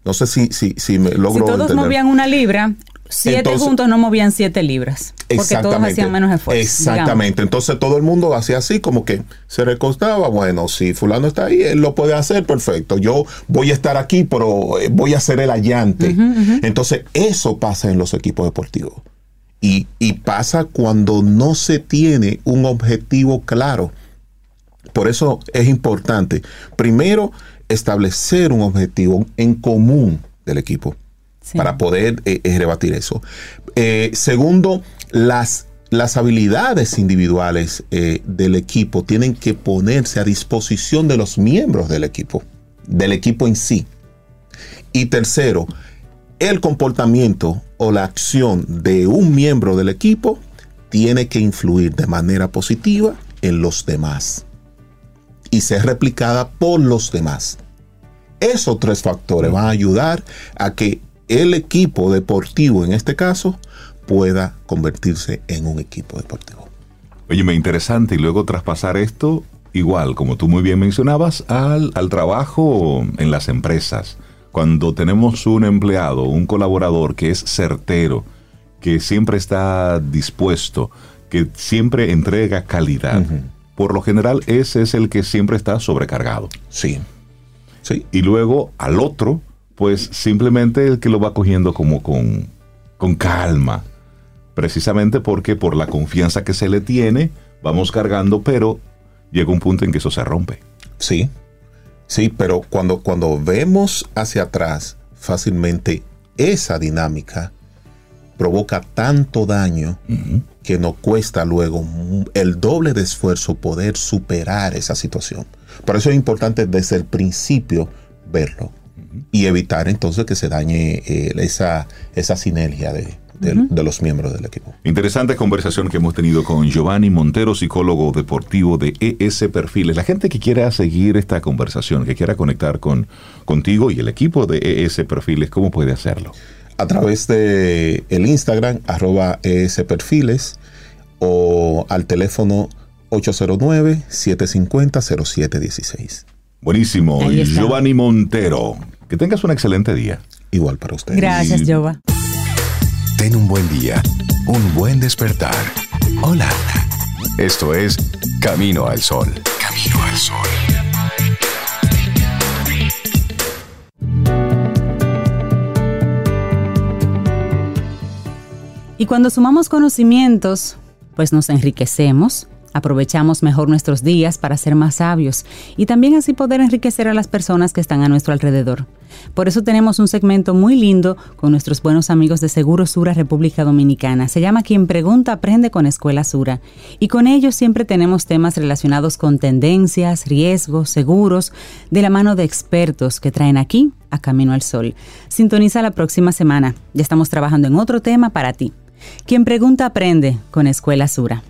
No sé si, si, si me Si logro todos entender. movían una libra, siete Entonces- juntos no movían siete libras. Porque todos hacían menos esfuerzo. Exactamente. Entonces todo el mundo hacía así, como que se recostaba. Bueno, si fulano está ahí, él lo puede hacer, perfecto. Yo voy a estar aquí, pero eh, voy a ser el allante. Entonces eso pasa en los equipos deportivos. Y, y pasa cuando no se tiene un objetivo claro. Por eso es importante, primero, establecer un objetivo en común del equipo Para poder eh, eh, rebatir eso. Eh, segundo, las, las habilidades individuales del equipo tienen que ponerse a disposición de los miembros del equipo, del equipo en sí. Y tercero, el comportamiento o la acción de un miembro del equipo tiene que influir de manera positiva en los demás y ser replicada por los demás. Esos tres factores van a ayudar a que el equipo deportivo, en este caso, pueda convertirse en un equipo deportivo. Oye, me interesante y luego traspasar esto, igual, como tú muy bien mencionabas, al, al trabajo en las empresas. Cuando tenemos un empleado, un colaborador que es certero, que siempre está dispuesto, que siempre entrega calidad, por lo general ese es el que siempre está sobrecargado. Sí. Sí. Y luego al otro, pues simplemente el que lo va cogiendo como con, con calma. Precisamente porque por la confianza que se le tiene, vamos cargando, pero llega un punto en que eso se rompe. Sí. Sí, pero cuando, cuando vemos hacia atrás, fácilmente esa dinámica provoca tanto daño que nos cuesta luego el doble de esfuerzo poder superar esa situación. Por eso es importante desde el principio verlo y evitar entonces que se dañe eh, esa, esa sinergia de, de- de los miembros del equipo. Interesante conversación que hemos tenido con Giovanni Montero, psicólogo deportivo de ES Perfiles. La gente que quiera seguir esta conversación, que quiera conectar con contigo y el equipo de ES Perfiles, ¿cómo puede hacerlo? a través de el Instagram, arroba perfiles o al teléfono 809-750-0716. Buenísimo. Giovanni Montero. Que tengas un excelente día. Igual para ustedes. Gracias, Jova. Ten un buen día, un buen despertar. Hola. Esto es Camino al Sol. Camino al Sol. Y cuando sumamos conocimientos, pues nos enriquecemos, aprovechamos mejor nuestros días para ser más sabios y también así poder enriquecer a las personas que están a nuestro alrededor. Por eso tenemos un segmento muy lindo con nuestros buenos amigos de Seguro Sura República Dominicana. Se llama Quien Pregunta Aprende con Escuela Sura. Y con ellos siempre tenemos temas relacionados con tendencias, riesgos, seguros, de la mano de expertos que traen aquí a Camino al Sol. Sintoniza la próxima semana. Ya estamos trabajando en otro tema para ti. Quien pregunta aprende con Escuela Sura.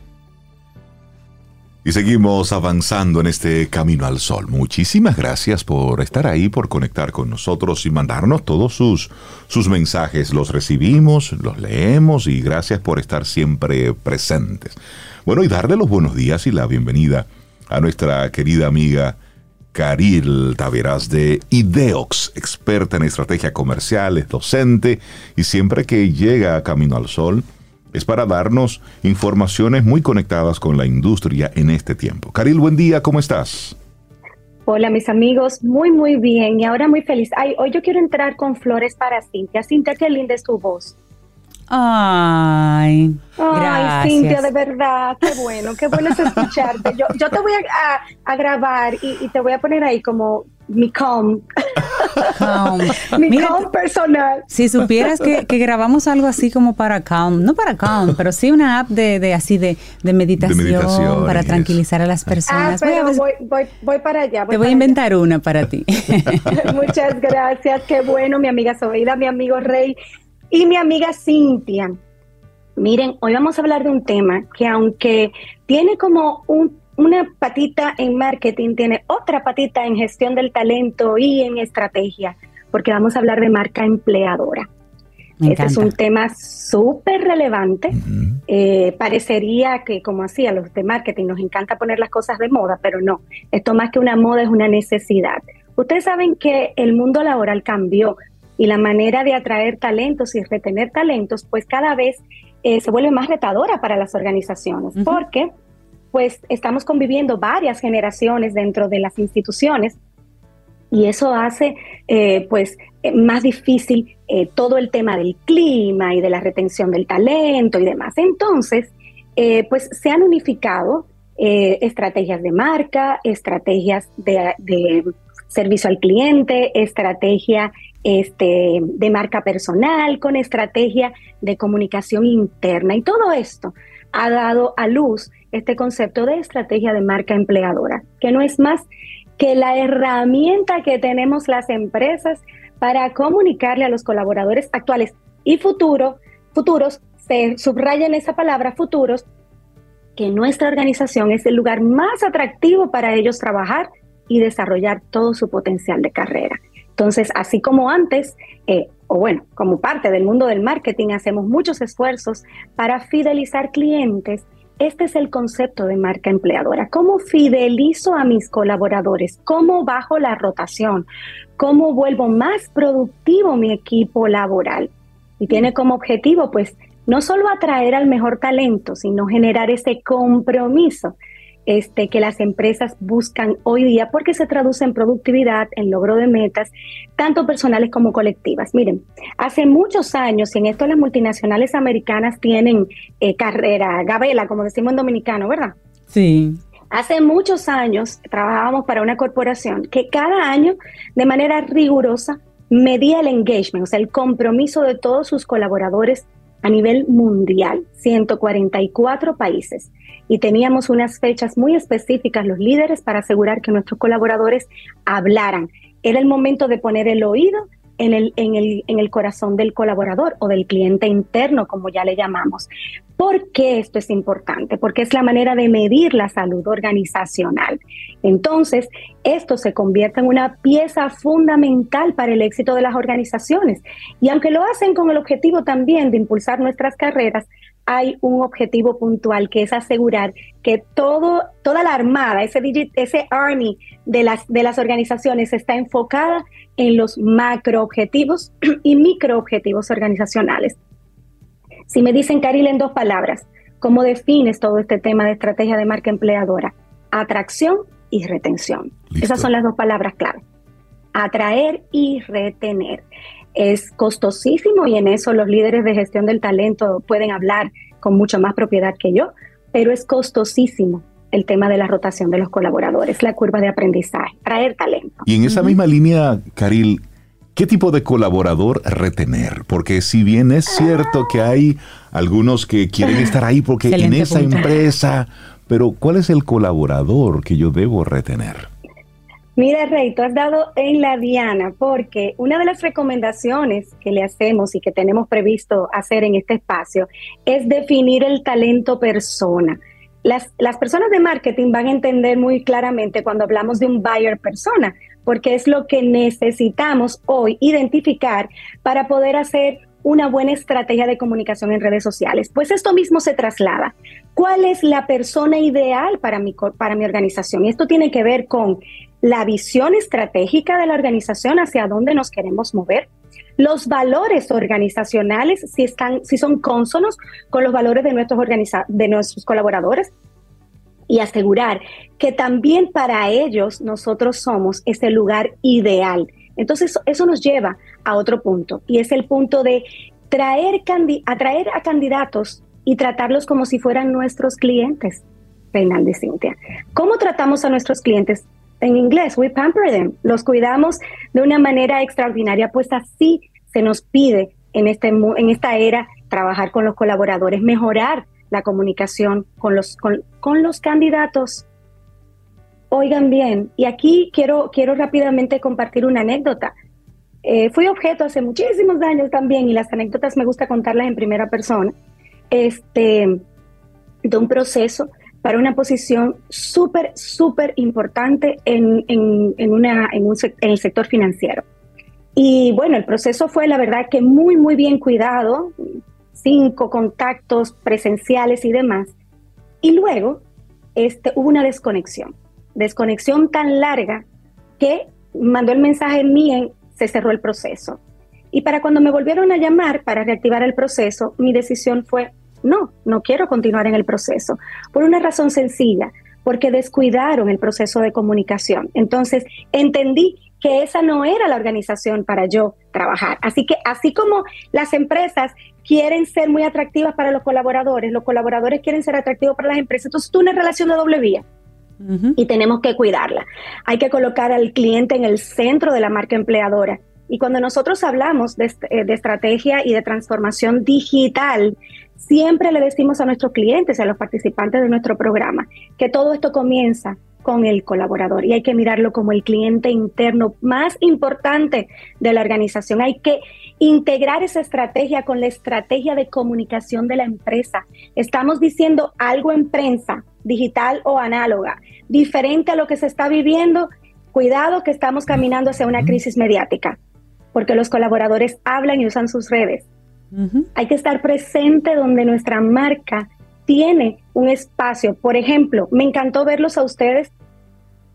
Y seguimos avanzando en este camino al sol. Muchísimas gracias por estar ahí, por conectar con nosotros y mandarnos todos sus, sus mensajes. Los recibimos, los leemos y gracias por estar siempre presentes. Bueno, y darle los buenos días y la bienvenida a nuestra querida amiga Caril Taveras de Ideox, experta en estrategia comercial, es docente y siempre que llega a Camino al Sol, es para darnos informaciones muy conectadas con la industria en este tiempo. Caril, buen día, ¿cómo estás? Hola mis amigos, muy muy bien y ahora muy feliz. Ay, hoy yo quiero entrar con flores para Cintia. Cintia, qué linda es tu voz. Ay, Ay, Cintia, de verdad, qué bueno, qué bueno es escucharte. Yo, yo te voy a, grabar y, te voy a poner ahí como mi com. mi com personal. Si supieras que, grabamos algo así como para calm, no para calm, pero sí una app de, así de, meditación, para tranquilizar a las ah, personas. voy, para allá. te voy a inventar una para ti. Muchas gracias, qué bueno, mi amiga Sobeida, mi amigo Rey y mi amiga Cintia. Miren, hoy vamos a hablar de un tema que aunque tiene como una patita en marketing, tiene otra patita en gestión del talento y en estrategia, porque vamos a hablar de marca empleadora. este es un tema súper relevante. Eh, parecería que, como así, a los de marketing nos encanta poner las cosas de moda, pero no. Esto más que una moda es una necesidad. Ustedes saben que el mundo laboral cambió y la manera de atraer talentos y retener talentos, pues cada vez eh, se vuelve más retadora para las organizaciones, porque pues estamos conviviendo varias generaciones dentro de las instituciones y eso hace eh, pues eh, más difícil todo el tema del clima y de la retención del talento y demás. Entonces, pues se han unificado estrategias de marca, estrategias de, de servicio al cliente, estrategia este, de marca personal, con estrategia de comunicación interna. Y todo esto ha dado a luz este concepto de estrategia de marca empleadora, que no es más que la herramienta que tenemos las empresas para comunicarle a los colaboradores actuales y futuro, futuros, se subrayan esa palabra futuros, que nuestra organización es el lugar más atractivo para ellos trabajar y desarrollar todo su potencial de carrera. Entonces, así como antes, eh, o bueno, como parte del mundo del marketing, hacemos muchos esfuerzos para fidelizar clientes. Este es el concepto de marca empleadora. ¿Cómo fidelizo a mis colaboradores? ¿Cómo bajo la rotación? ¿Cómo vuelvo más productivo mi equipo laboral? Y tiene como objetivo, pues, no solo atraer al mejor talento, sino generar ese compromiso este, que las empresas buscan hoy día porque se traduce en productividad, en logro de metas, tanto personales como colectivas. Miren, hace muchos años, y en esto las multinacionales americanas tienen eh, carrera, gabela, como decimos en dominicano, ¿verdad? Sí. Hace muchos años trabajábamos para una corporación que cada año, de manera rigurosa, medía el engagement, o sea, el compromiso de todos sus colaboradores a nivel mundial, 144 países y teníamos unas fechas muy específicas los líderes para asegurar que nuestros colaboradores hablaran. Era el momento de poner el oído en el, en el, en el corazón del colaborador o del cliente interno, como ya le llamamos. ¿Por qué esto es importante? Porque es la manera de medir la salud organizacional. Entonces, esto se convierte en una pieza fundamental para el éxito de las organizaciones. Y aunque lo hacen con el objetivo también de impulsar nuestras carreras, hay un objetivo puntual que es asegurar que todo, toda la armada, ese, ese army de las, de las organizaciones está enfocada en los macro objetivos y micro objetivos organizacionales. Si me dicen, Caril, en dos palabras, cómo defines todo este tema de estrategia de marca empleadora. Atracción y retención. Listo. Esas son las dos palabras clave. Atraer y retener. Es costosísimo y en eso los líderes de gestión del talento pueden hablar con mucho más propiedad que yo, pero es costosísimo el tema de la rotación de los colaboradores, la curva de aprendizaje, traer talento. Y en esa misma línea, Caril, ¿qué tipo de colaborador retener? Porque si bien es cierto que hay algunos que quieren estar ahí porque en esa punto. empresa, pero ¿cuál es el colaborador que yo debo retener? Mira, Rey, tú has dado en la diana, porque una de las recomendaciones que le hacemos y que tenemos previsto hacer en este espacio es definir el talento persona. Las, las personas de marketing van a entender muy claramente cuando hablamos de un buyer persona, porque es lo que necesitamos hoy identificar para poder hacer una buena estrategia de comunicación en redes sociales. Pues esto mismo se traslada. ¿Cuál es la persona ideal para mi, para mi organización? Y esto tiene que ver con la visión estratégica de la organización hacia dónde nos queremos mover, los valores organizacionales, si, están, si son cónsonos con los valores de nuestros, organiza- de nuestros colaboradores, y asegurar que también para ellos nosotros somos ese lugar ideal. Entonces eso nos lleva a otro punto, y es el punto de traer atraer a candidatos y tratarlos como si fueran nuestros clientes, Reinaldo y Cintia. ¿Cómo tratamos a nuestros clientes? En inglés, we pamper them, los cuidamos de una manera extraordinaria, pues así se nos pide en, este, en esta era trabajar con los colaboradores, mejorar la comunicación con los, con, con los candidatos. Oigan bien, y aquí quiero, quiero rápidamente compartir una anécdota. Eh, fui objeto hace muchísimos años también, y las anécdotas me gusta contarlas en primera persona, este, de un proceso para una posición súper, súper importante en, en, en, una, en, un, en el sector financiero. Y bueno, el proceso fue la verdad que muy, muy bien cuidado, cinco contactos presenciales y demás. Y luego este, hubo una desconexión, desconexión tan larga que mandó el mensaje en mí, en- se cerró el proceso. Y para cuando me volvieron a llamar para reactivar el proceso, mi decisión fue, no, no quiero continuar en el proceso, por una razón sencilla, porque descuidaron el proceso de comunicación. Entonces, entendí que esa no era la organización para yo trabajar. Así que así como las empresas quieren ser muy atractivas para los colaboradores, los colaboradores quieren ser atractivos para las empresas, entonces tú una relación de doble vía y tenemos que cuidarla. Hay que colocar al cliente en el centro de la marca empleadora. Y cuando nosotros hablamos de, eh, de estrategia y de transformación digital, siempre le decimos a nuestros clientes, a los participantes de nuestro programa, que todo esto comienza con el colaborador y hay que mirarlo como el cliente interno más importante de la organización. Hay que integrar esa estrategia con la estrategia de comunicación de la empresa. Estamos diciendo algo en prensa, digital o análoga, diferente a lo que se está viviendo. Cuidado que estamos caminando hacia una crisis mediática, porque los colaboradores hablan y usan sus redes. Hay que estar presente donde nuestra marca tiene un espacio. Por ejemplo, me encantó verlos a ustedes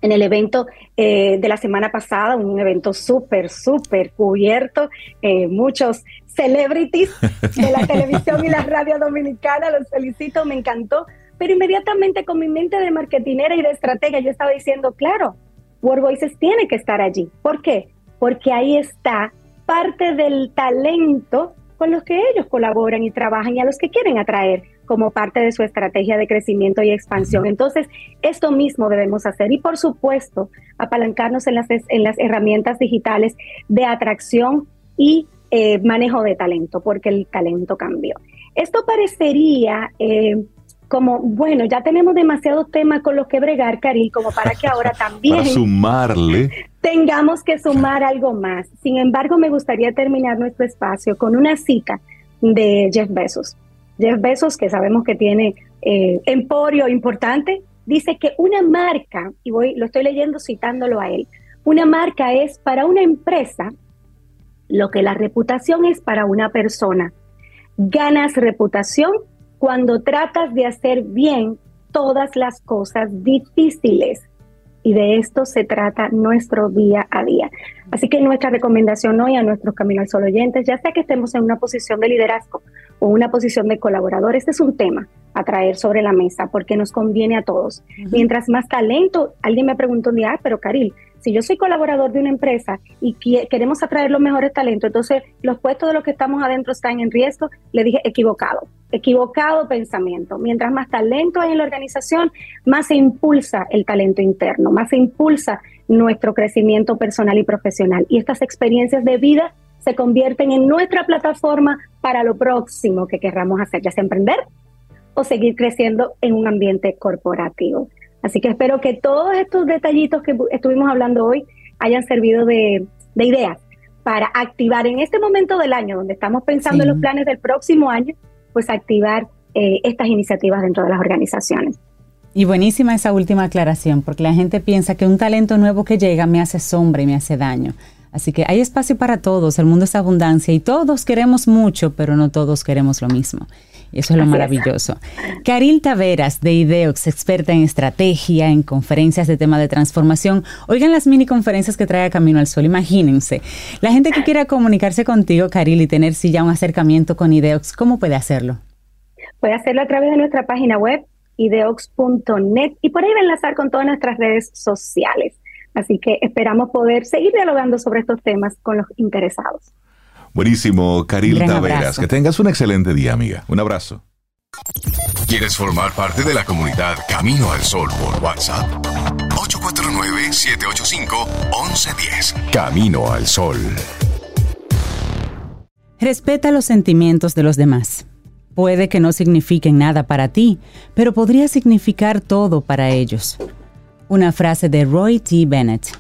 en el evento eh, de la semana pasada, un evento súper, súper cubierto, eh, muchos celebrities de la televisión y la radio dominicana, los felicito, me encantó, pero inmediatamente con mi mente de marketinera y de estratega yo estaba diciendo, claro, World Voices tiene que estar allí. ¿Por qué? Porque ahí está parte del talento con los que ellos colaboran y trabajan y a los que quieren atraer como parte de su estrategia de crecimiento y expansión. Entonces, esto mismo debemos hacer y, por supuesto, apalancarnos en las, en las herramientas digitales de atracción y eh, manejo de talento, porque el talento cambió. Esto parecería eh, como, bueno, ya tenemos demasiados temas con los que bregar, Caril, como para que ahora también Para sumarle. tengamos que sumar algo más. Sin embargo, me gustaría terminar nuestro espacio con una cita de Jeff Bezos. Jeff Bezos, que sabemos que tiene eh, emporio importante, dice que una marca, y voy, lo estoy leyendo citándolo a él, una marca es para una empresa lo que la reputación es para una persona. Ganas reputación cuando tratas de hacer bien todas las cosas difíciles. Y de esto se trata nuestro día a día. Así que nuestra recomendación hoy a nuestros Camino al Sol oyentes, ya sea que estemos en una posición de liderazgo o una posición de colaborador, este es un tema a traer sobre la mesa porque nos conviene a todos. Mientras más talento, alguien me preguntó un día, ah, pero Caril, si yo soy colaborador de una empresa y queremos atraer los mejores talentos, entonces los puestos de los que estamos adentro están en riesgo, le dije equivocado, equivocado pensamiento. Mientras más talento hay en la organización, más se impulsa el talento interno, más se impulsa nuestro crecimiento personal y profesional. Y estas experiencias de vida se convierten en nuestra plataforma para lo próximo que querramos hacer, ya sea emprender o seguir creciendo en un ambiente corporativo. Así que espero que todos estos detallitos que estuvimos hablando hoy hayan servido de, ideas para activar en este momento del año, donde estamos pensando en los planes del próximo año, pues activar eh, estas iniciativas dentro de las organizaciones. Y buenísima esa última aclaración, porque la gente piensa que un talento nuevo que llega me hace sombra y me hace daño. Así que hay espacio para todos, el mundo es abundancia y todos queremos mucho, pero no todos queremos lo mismo. Eso es lo maravilloso. Caril Taveras de Ideox, experta en estrategia, en conferencias de tema de transformación. Oigan las mini conferencias que trae a Camino al Sol. Imagínense. La gente que quiera comunicarse contigo, Caril, y tener si ya un acercamiento con Ideox, ¿cómo puede hacerlo? Puede hacerlo a través de nuestra página web, ideox.net, y por ahí va a enlazar con todas nuestras redes sociales. Así que esperamos poder seguir dialogando sobre estos temas con los interesados. Buenísimo, Caril Taveras. Que tengas un excelente día, amiga. Un abrazo. ¿Quieres formar parte de la comunidad Camino al Sol por WhatsApp? 849-785-1110. Camino al Sol. Respeta los sentimientos de los demás. Puede que no signifiquen nada para ti, pero podría significar todo para ellos. Una frase de Roy T. Bennett.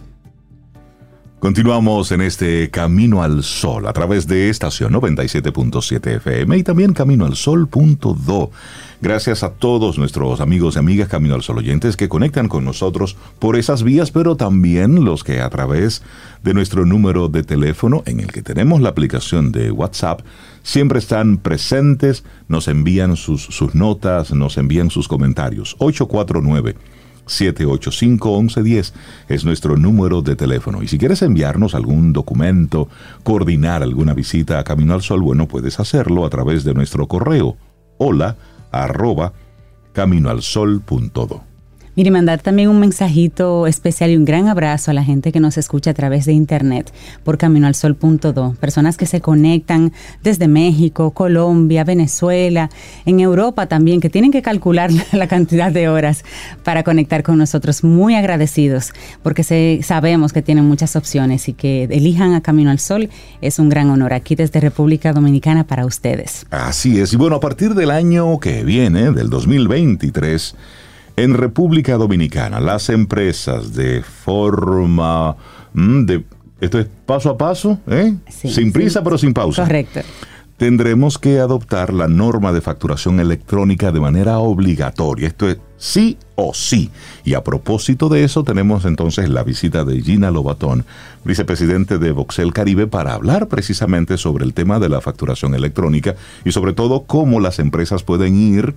Continuamos en este Camino al Sol a través de estación 97.7 FM y también caminoalsol.do. Gracias a todos nuestros amigos y amigas Camino al Sol oyentes que conectan con nosotros por esas vías, pero también los que a través de nuestro número de teléfono en el que tenemos la aplicación de WhatsApp siempre están presentes, nos envían sus, sus notas, nos envían sus comentarios. 849 785-1110 es nuestro número de teléfono. Y si quieres enviarnos algún documento, coordinar alguna visita a Camino al Sol, bueno, puedes hacerlo a través de nuestro correo hola arroba caminoalsol.do. Mire, mandar también un mensajito especial y un gran abrazo a la gente que nos escucha a través de internet por caminoalsol.do. Personas que se conectan desde México, Colombia, Venezuela, en Europa también, que tienen que calcular la cantidad de horas para conectar con nosotros. Muy agradecidos porque sabemos que tienen muchas opciones y que elijan a Camino al Sol es un gran honor aquí desde República Dominicana para ustedes. Así es. Y bueno, a partir del año que viene, del 2023, en República Dominicana, las empresas de forma mm, de esto es paso a paso, ¿eh? sin prisa pero sin pausa. Correcto. Tendremos que adoptar la norma de facturación electrónica de manera obligatoria. Esto es sí o sí. Y a propósito de eso, tenemos entonces la visita de Gina Lobatón, vicepresidente de Voxel Caribe, para hablar precisamente sobre el tema de la facturación electrónica y sobre todo cómo las empresas pueden ir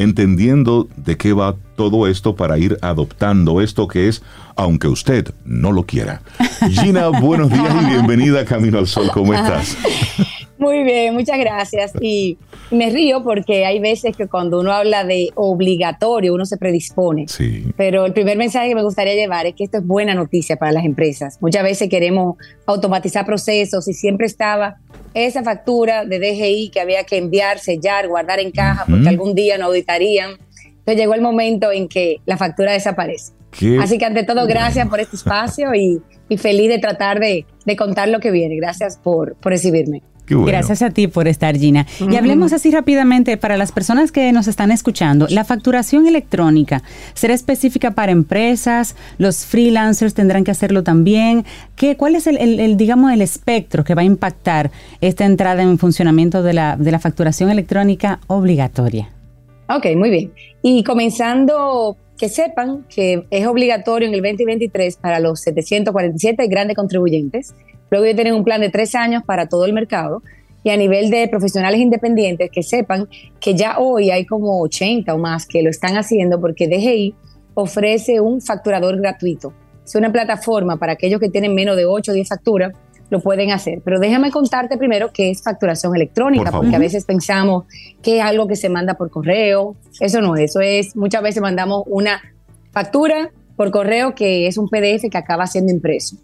entendiendo de qué va todo esto para ir adoptando esto que es, aunque usted no lo quiera. Gina, buenos días y bienvenida a Camino al Sol. ¿Cómo estás? Muy bien, muchas gracias. Y me río porque hay veces que cuando uno habla de obligatorio, uno se predispone. Sí. Pero el primer mensaje que me gustaría llevar es que esto es buena noticia para las empresas. Muchas veces queremos automatizar procesos y siempre estaba esa factura de DGI que había que enviar, sellar, guardar en caja, porque algún día no auditarían. Entonces llegó el momento en que la factura desaparece. Así que ante todo, gracias por este espacio y, feliz de tratar de, contar lo que viene. Gracias por, por recibirme. Gracias a ti por estar, Gina. Y hablemos así rápidamente para las personas que nos están escuchando. La facturación electrónica será específica para empresas, los freelancers tendrán que hacerlo también. ¿Qué, ¿Cuál es el, digamos, el espectro que va a impactar esta entrada en funcionamiento de la, de la facturación electrónica obligatoria? Ok, muy bien. Y comenzando que sepan que es obligatorio en el 2023 para los 747 grandes contribuyentes Luego ellos tienen un plan de tres años para todo el mercado. Y a nivel de profesionales independientes, que sepan que ya hoy hay como 80 o más que lo están haciendo porque DGI ofrece un facturador gratuito. Es una plataforma para aquellos que tienen menos de 8 o 10 facturas, lo pueden hacer. Pero déjame contarte primero qué es facturación electrónica, Por porque a veces pensamos que es algo que se manda por correo. Eso no, eso es, muchas veces mandamos una factura por correo que es un PDF que acaba siendo impreso.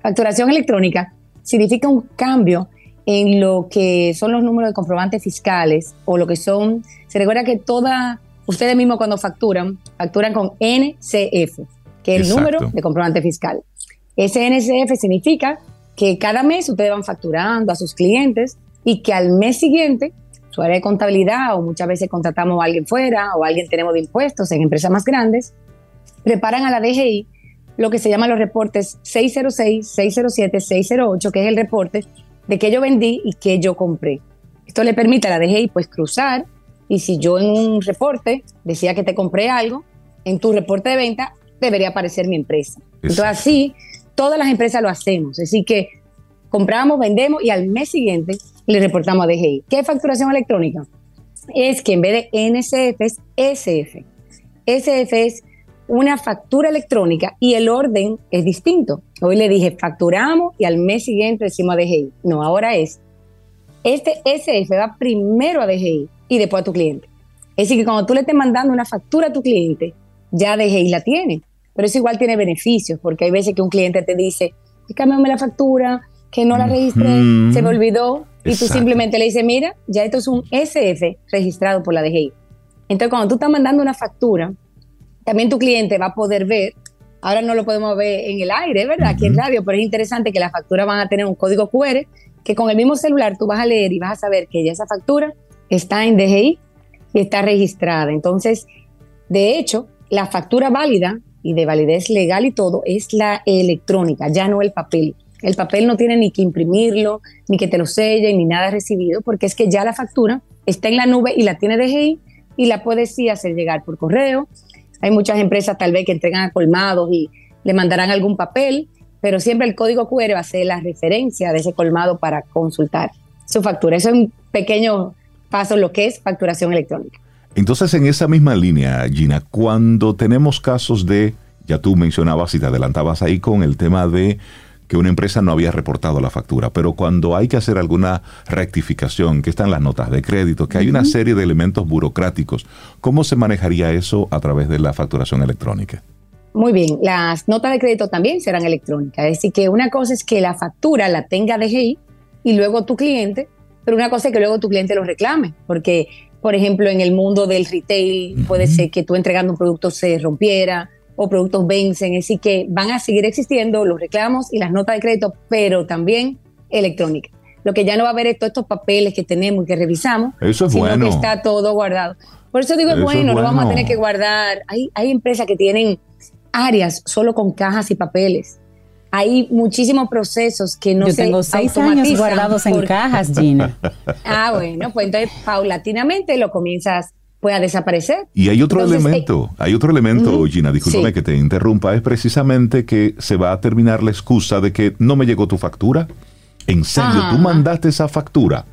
Facturación electrónica significa un cambio en lo que son los números de comprobantes fiscales o lo que son, se recuerda que toda, ustedes mismos cuando facturan, facturan con NCF, que es el Exacto. número de comprobante fiscal. Ese NCF significa que cada mes ustedes van facturando a sus clientes y que al mes siguiente su área de contabilidad o muchas veces contratamos a alguien fuera o a alguien tenemos de impuestos en empresas más grandes, preparan a la DGI lo que se llaman los reportes 606, 607, 608, que es el reporte de que yo vendí y que yo compré. Esto le permite a la DGI pues cruzar y si yo en un reporte decía que te compré algo, en tu reporte de venta debería aparecer mi empresa. Entonces así todas las empresas lo hacemos. Así que compramos, vendemos y al mes siguiente le reportamos a DGI. ¿Qué es facturación electrónica? Es que en vez de NCF es SF. SF es una factura electrónica y el orden es distinto. Hoy le dije facturamos y al mes siguiente decimos a DGI. No, ahora es este SF va primero a DGI y después a tu cliente. Es decir, que cuando tú le estés mandando una factura a tu cliente, ya DGI la tiene. Pero eso igual tiene beneficios, porque hay veces que un cliente te dice, cámbiame la factura, que no la registré, se me olvidó, y tú simplemente le dices, mira, ya esto es un SF registrado por la DGI. Entonces, cuando tú estás mandando una factura, también tu cliente va a poder ver, ahora no lo podemos ver en el aire, ¿verdad? Aquí en radio, pero es interesante que las facturas van a tener un código QR que con el mismo celular tú vas a leer y vas a saber que ya esa factura está en DGI y está registrada. Entonces, de hecho, la factura válida y de validez legal y todo es la electrónica, ya no el papel. El papel no tiene ni que imprimirlo, ni que te lo sellen, ni nada recibido, porque es que ya la factura está en la nube y la tiene DGI y la puedes sí hacer llegar por correo. Hay muchas empresas tal vez que entregan a colmados y le mandarán algún papel, pero siempre el código QR va a ser la referencia de ese colmado para consultar su factura. Eso es un pequeño paso lo que es facturación electrónica. Entonces, en esa misma línea, Gina, cuando tenemos casos de, ya tú mencionabas y te adelantabas ahí con el tema de que una empresa no había reportado la factura, pero cuando hay que hacer alguna rectificación, que están las notas de crédito, que hay una serie de elementos burocráticos, ¿cómo se manejaría eso a través de la facturación electrónica? Muy bien, las notas de crédito también serán electrónicas. Es decir, que una cosa es que la factura la tenga DGI y luego tu cliente, pero una cosa es que luego tu cliente lo reclame, porque, por ejemplo, en el mundo del retail puede ser que tú entregando un producto se rompiera o productos vencen, es decir, que van a seguir existiendo los reclamos y las notas de crédito, pero también electrónicas. Lo que ya no va a haber es todos estos papeles que tenemos y que revisamos, Eso es sino bueno. que está todo guardado. Por eso digo, es Eso es bueno, no vamos a bueno. tener que guardar. Hay, hay empresas que tienen áreas solo con cajas y papeles. Hay muchísimos procesos que no Yo se tengo seis años automatizan guardados en por- cajas, Gina. Ah, bueno, pues entonces paulatinamente lo comienzas pues, a desaparecer. Y hay otro Entonces, elemento, hay otro elemento, Ujú. Gina, discúlpame Sí. que te interrumpa, es precisamente que se va a terminar la excusa de que no me llegó tu factura. En serio, Ajá. tú mandaste esa factura.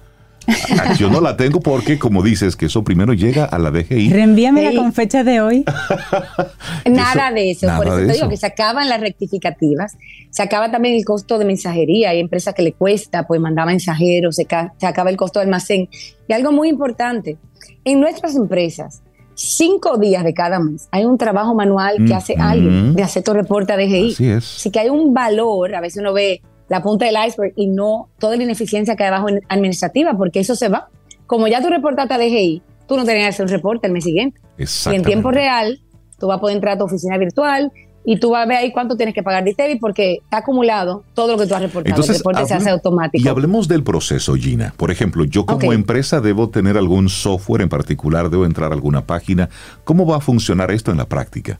Ah, Yo no la tengo porque, como dices, que eso primero llega a la DGI. Reenvíamela Sí. con fecha de hoy. Nada de eso. nada Por eso te eso. digo que se acaban las rectificativas, se acaba también el costo de mensajería. Hay empresas que le cuesta, pues mandar mensajeros, se, se acaba el costo de almacén. Y algo muy importante, en nuestras empresas, cinco días de cada mes hay un trabajo manual que hace Ujú. alguien de hacer tu reporte a DGI. Así es. Así que hay un valor, a veces uno ve la punta del iceberg y no toda la ineficiencia que hay abajo en administrativa, porque eso se va. Como ya tú reportaste a DGI, tú no tenías que hacer un reporte el mes siguiente. Y en tiempo real, tú vas a poder entrar a tu oficina virtual y tú vas a ver ahí cuánto tienes que pagar de ITEVI porque está acumulado todo lo que tú has reportado. el reporte se hace automático. Y hablemos del proceso, Gina. Por ejemplo, yo como empresa debo tener algún software en particular, debo entrar a alguna página. ¿Cómo va a funcionar esto en la práctica?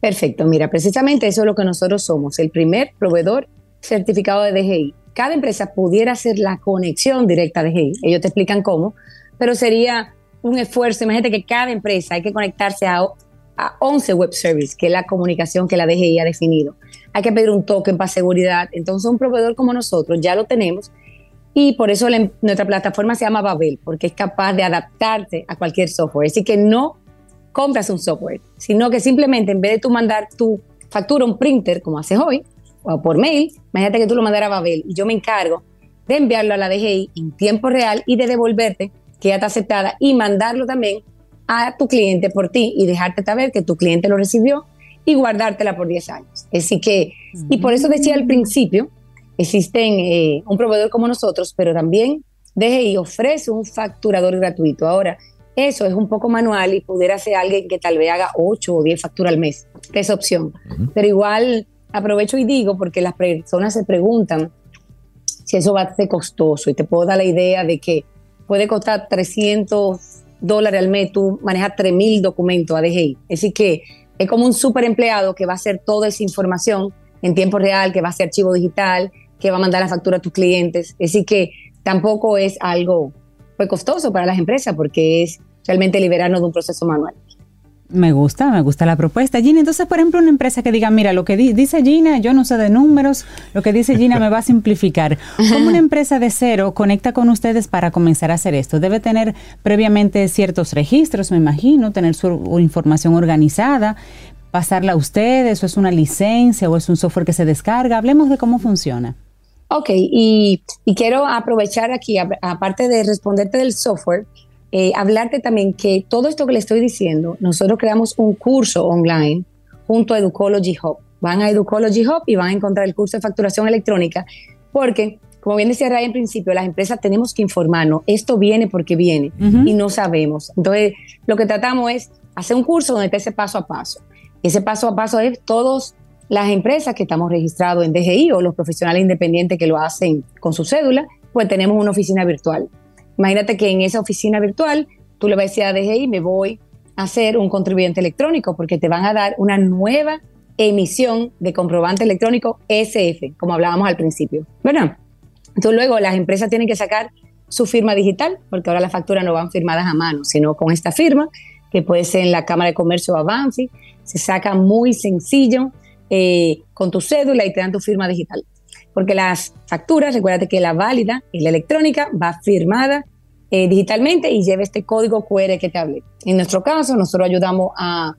Perfecto, mira, precisamente eso es lo que nosotros somos, el primer proveedor certificado de DGI. Cada empresa pudiera hacer la conexión directa a DGI, ellos te explican cómo, pero sería un esfuerzo, imagínate que cada empresa hay que conectarse a, a 11 web services, que la comunicación que la DGI ha definido. Hay que pedir un token para seguridad, entonces un proveedor como nosotros ya lo tenemos y por eso la- nuestra plataforma se llama Babel, porque es capaz de adaptarse a cualquier software. Decir, que no compras un software, sino que simplemente en vez de tú mandar tu factura a un printer, como haces hoy, o por mail, imagínate que tú lo mandaras a Babel y yo me encargo de enviarlo a la DGI en tiempo real y de devolverte que ya está aceptada y mandarlo también a tu cliente por ti y dejarte saber que tu cliente lo recibió y guardártela por 10 años. Así que, y por eso decía al principio, existen eh, un proveedor como nosotros, pero también DGI ofrece un facturador gratuito. Ahora, eso es un poco manual y pudiera ser alguien que tal vez haga 8 o 10 facturas al mes. Esa opción. Pero igual aprovecho y digo porque las personas se preguntan si eso va a ser costoso y te puedo dar la idea de que puede costar 300 dólares al mes, tú manejas 3.000 documentos a DGI. Así que es como un super empleado que va a hacer toda esa información en tiempo real, que va a hacer archivo digital, que va a mandar la factura a tus clientes. Así que tampoco es algo pues, costoso para las empresas porque es realmente liberarnos de un proceso manual. Me gusta, me gusta la propuesta. Gina, entonces, por ejemplo, una empresa que diga, mira, lo que dice Gina, yo no sé de números, lo que dice Gina me va a simplificar. ¿Cómo una empresa de cero conecta con ustedes para comenzar a hacer esto? Debe tener previamente ciertos registros, me imagino, tener su información organizada, pasarla a ustedes, o es una licencia, o es un software que se descarga. Hablemos de cómo funciona. Ok, y, quiero aprovechar aquí, aparte de responderte del software, eh, hablarte también que todo esto que le estoy diciendo, nosotros creamos un curso online junto a Educology Hub. Van a Educology Hub y van a encontrar el curso de facturación electrónica, porque, como bien decía Ray en principio, las empresas tenemos que informarnos, esto viene porque viene y no sabemos. Entonces, lo que tratamos es hacer un curso donde esté ese paso a paso. Ese paso a paso es todos las empresas que estamos registrados en DGI o los profesionales independientes que lo hacen con su cédula, pues tenemos una oficina virtual. Imagínate que en esa oficina virtual tú le vas a decir a DGI, me voy a hacer un contribuyente electrónico porque te van a dar una nueva emisión de comprobante electrónico SF, como hablábamos al principio. Bueno, entonces luego las empresas tienen que sacar su firma digital, porque ahora las facturas no van firmadas a mano, sino con esta firma, que puede ser en la Cámara de Comercio o se saca muy sencillo, eh, con tu cédula y te dan tu firma digital. Porque las facturas, recuérdate que la válida y la electrónica va firmada eh, digitalmente y lleva este código QR que te hablé. En nuestro caso, nosotros ayudamos a,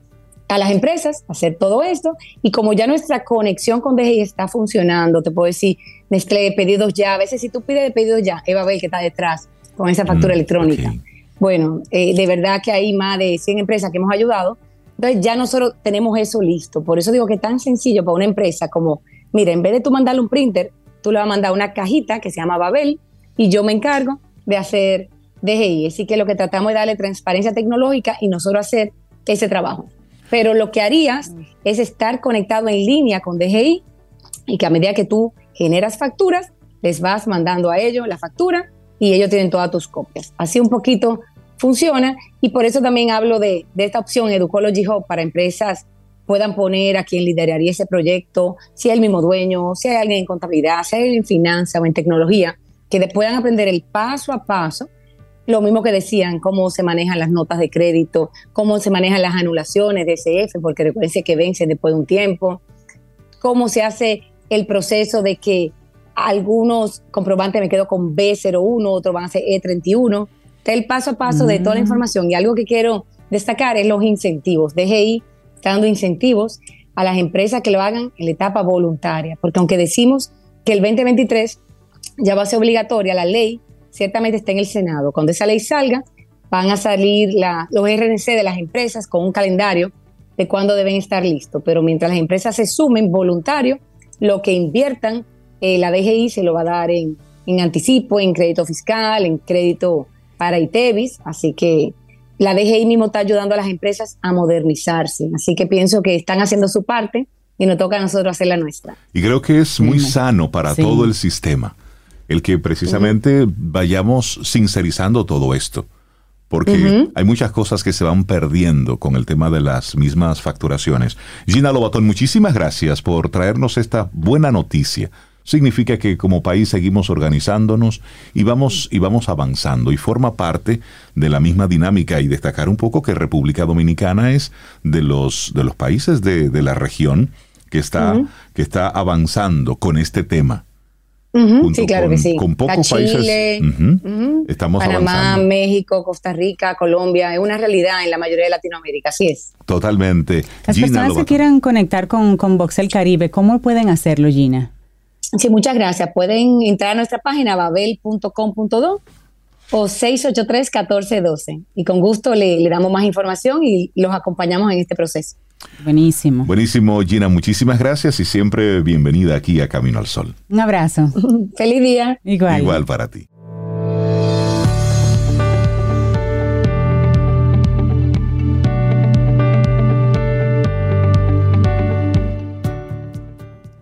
a, las empresas a hacer todo esto y como ya nuestra conexión con DGI está funcionando, te puedo decir, Nestlé, pedidos ya, a veces si tú pides de pedidos ya, Eva Bell que está detrás con esa factura mm, electrónica. Bueno, eh, de verdad que hay más de 100 empresas que hemos ayudado entonces ya nosotros tenemos eso listo. Por eso digo que es tan sencillo para una empresa como, mira, en vez de tú mandarle un printer, tú le vas a mandar una cajita que se llama Babel y yo me encargo de hacer DGI. Así que lo que tratamos es darle transparencia tecnológica y nosotros hacer ese trabajo. Pero lo que harías es estar conectado en línea con DGI y que a medida que tú generas facturas, les vas mandando a ellos la factura y ellos tienen todas tus copias. Así un poquito funciona y por eso también hablo de, esta opción Educology Hub para empresas puedan poner a quien lideraría ese proyecto, si es el mismo dueño, si hay alguien en contabilidad, si hay alguien en finanzas o en tecnología, que puedan aprender el paso a paso, lo mismo que decían, cómo se manejan las notas de crédito, cómo se manejan las anulaciones de SF, porque recuerden que vencen después de un tiempo, cómo se hace el proceso de que algunos comprobantes me quedo con B01, otros van a ser E31, el paso a paso de toda la mm. información. Y algo que quiero destacar es los incentivos. DGI está dando incentivos a las empresas que lo hagan en la etapa voluntaria, porque aunque decimos que el 2023 ya va a ser obligatoria, la ley ciertamente está en el Senado. Cuando esa ley salga, van a salir los RNC de las empresas con un calendario de cuándo deben estar listos. Pero mientras las empresas se sumen voluntario, lo que inviertan, eh, la DGI se lo va a dar en, en anticipo, en crédito fiscal, en crédito para ITEVIS, así que la DGI mismo está ayudando a las empresas a modernizarse, así que pienso que están haciendo su parte y nos toca a nosotros hacer la nuestra. Y creo que es muy sano para todo el sistema el que precisamente vayamos sincerizando todo esto, porque hay muchas cosas que se van perdiendo con el tema de las mismas facturaciones. Gina Lobatón, muchísimas gracias por traernos esta buena noticia significa que como país seguimos organizándonos y vamos, y vamos avanzando y forma parte de la misma dinámica y destacar un poco que República Dominicana es de los, de los países de, la región que está, que está avanzando con este tema. Sí, claro con, que sí. con pocos Chile, países. ujú, ujú, Estamos Panamá, avanzando. México, Costa Rica, Colombia. Es una realidad en la mayoría de Latinoamérica, así es. Totalmente. Las Gina personas que quieran conectar con, con Voxel Caribe, ¿cómo pueden hacerlo, Gina? Sí, muchas gracias. Pueden entrar a nuestra página babel.com.do o 683-1412 y con gusto le, le damos más información y los acompañamos en este proceso. Buenísimo. Buenísimo, Gina. Muchísimas gracias y siempre bienvenida aquí a Camino al Sol. Un abrazo. Feliz día. Igual. Igual para ti.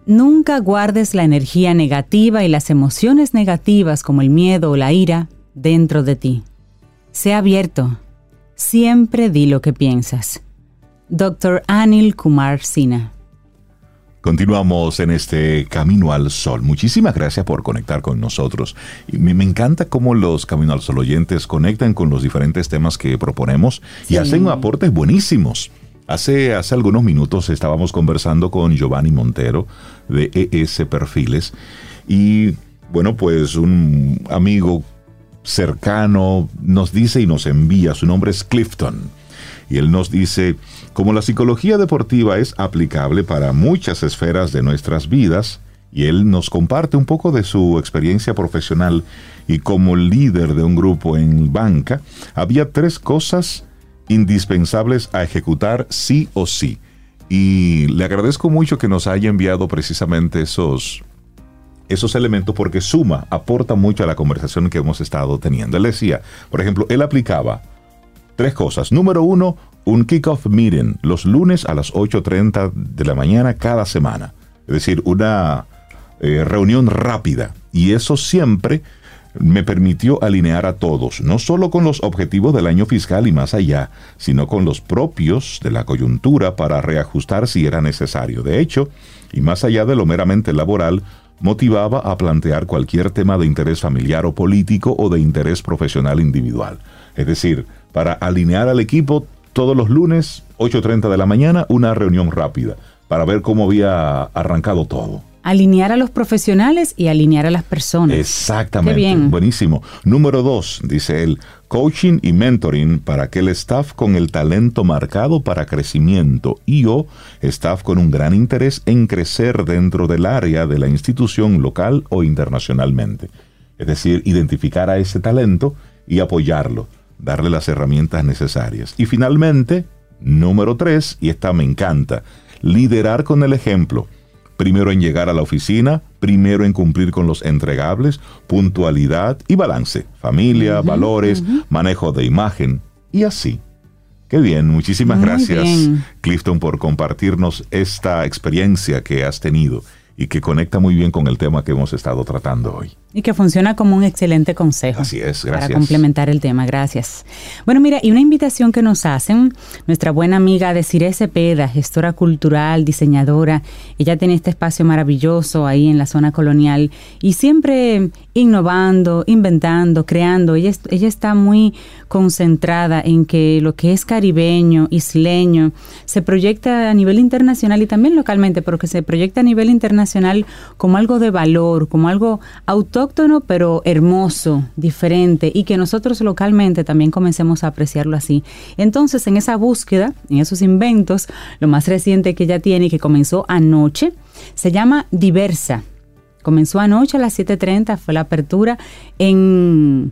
Nunca guardes la energía negativa y las emociones negativas como el miedo o la ira dentro de ti. Sé abierto. Siempre di lo que piensas. Dr. Anil Kumar Sina. Continuamos en este Camino al Sol. Muchísimas gracias por conectar con nosotros. Y me, me encanta cómo los Camino al Sol oyentes conectan con los diferentes temas que proponemos y hacen aportes buenísimos. Hace, hace algunos minutos estábamos conversando con Giovanni Montero de ES Perfiles y bueno, pues un amigo cercano nos dice y nos envía, su nombre es Clifton. Y él nos dice, como la psicología deportiva es aplicable para muchas esferas de nuestras vidas, y él nos comparte un poco de su experiencia profesional y como líder de un grupo en banca, había tres cosas indispensables a ejecutar sí o sí. Y le agradezco mucho que nos haya enviado precisamente esos, esos elementos porque suma, aporta mucho a la conversación que hemos estado teniendo. Él decía, por ejemplo, él aplicaba tres cosas. Número uno, un kickoff meeting los lunes a las 8.30 de la mañana cada semana. Es decir, una eh, reunión rápida. Y eso siempre me permitió alinear a todos, no solo con los objetivos del año fiscal y más allá, sino con los propios de la coyuntura para reajustar si era necesario. De hecho, y más allá de lo meramente laboral, motivaba a plantear cualquier tema de interés familiar o político o de interés profesional individual. Es decir, para alinear al equipo todos los lunes, 8.30 de la mañana, una reunión rápida, para ver cómo había arrancado todo. Alinear a los profesionales y alinear a las personas. Exactamente. Qué bien. Buenísimo. Número dos, dice él, coaching y mentoring para aquel staff con el talento marcado para crecimiento y o staff con un gran interés en crecer dentro del área de la institución local o internacionalmente. Es decir, identificar a ese talento y apoyarlo, darle las herramientas necesarias. Y finalmente, número tres, y esta me encanta, liderar con el ejemplo primero en llegar a la oficina, primero en cumplir con los entregables, puntualidad y balance, familia, valores, manejo de imagen y así. Qué bien, muchísimas Muy gracias bien. Clifton por compartirnos esta experiencia que has tenido y que conecta muy bien con el tema que hemos estado tratando hoy. Y que funciona como un excelente consejo. Así es, Para gracias. complementar el tema, gracias. Bueno, mira, y una invitación que nos hacen nuestra buena amiga Desiree Cepeda, gestora cultural, diseñadora. Ella tiene este espacio maravilloso ahí en la zona colonial y siempre innovando, inventando, creando. Ella, ella está muy concentrada en que lo que es caribeño, isleño, se proyecta a nivel internacional y también localmente, pero que se proyecta a nivel internacional como algo de valor, como algo autóctono, pero hermoso, diferente, y que nosotros localmente también comencemos a apreciarlo así. Entonces, en esa búsqueda, en esos inventos, lo más reciente que ella tiene y que comenzó anoche, se llama Diversa. Comenzó anoche a las 7.30, fue la apertura en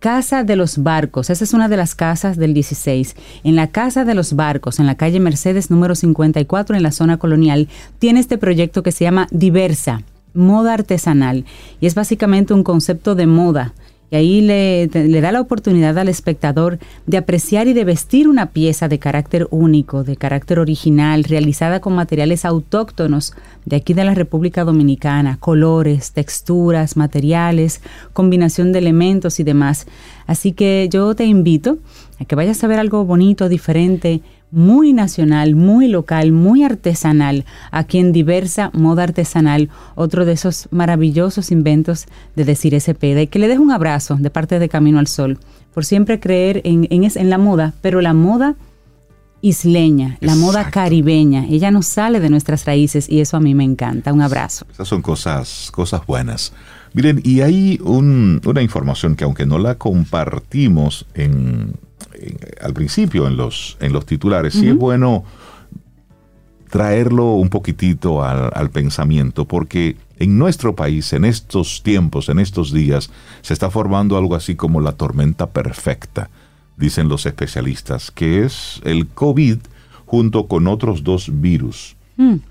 Casa de los Barcos, esa es una de las casas del 16. En la Casa de los Barcos, en la calle Mercedes número 54, en la zona colonial, tiene este proyecto que se llama Diversa, moda artesanal. Y es básicamente un concepto de moda. Y ahí le, le da la oportunidad al espectador de apreciar y de vestir una pieza de carácter único, de carácter original, realizada con materiales autóctonos de aquí de la República Dominicana, colores, texturas, materiales, combinación de elementos y demás. Así que yo te invito a que vayas a ver algo bonito, diferente, muy nacional, muy local, muy artesanal, aquí en Diversa Moda Artesanal, otro de esos maravillosos inventos de Decir Cepeda. Y que le dejo un abrazo de parte de Camino al Sol, por siempre creer en, en, en la moda, pero la moda isleña, la moda caribeña. Ella nos sale de nuestras raíces y eso a mí me encanta. Un abrazo. Esas son cosas, cosas buenas. Miren, y hay un- una información que aunque no la compartimos en, en- al principio en los, en los titulares, sí es bueno traerlo un poquitito al, al pensamiento, porque en nuestro país, en estos tiempos, en estos días, se está formando algo así como la tormenta perfecta, dicen los especialistas, que es el COVID junto con otros dos virus.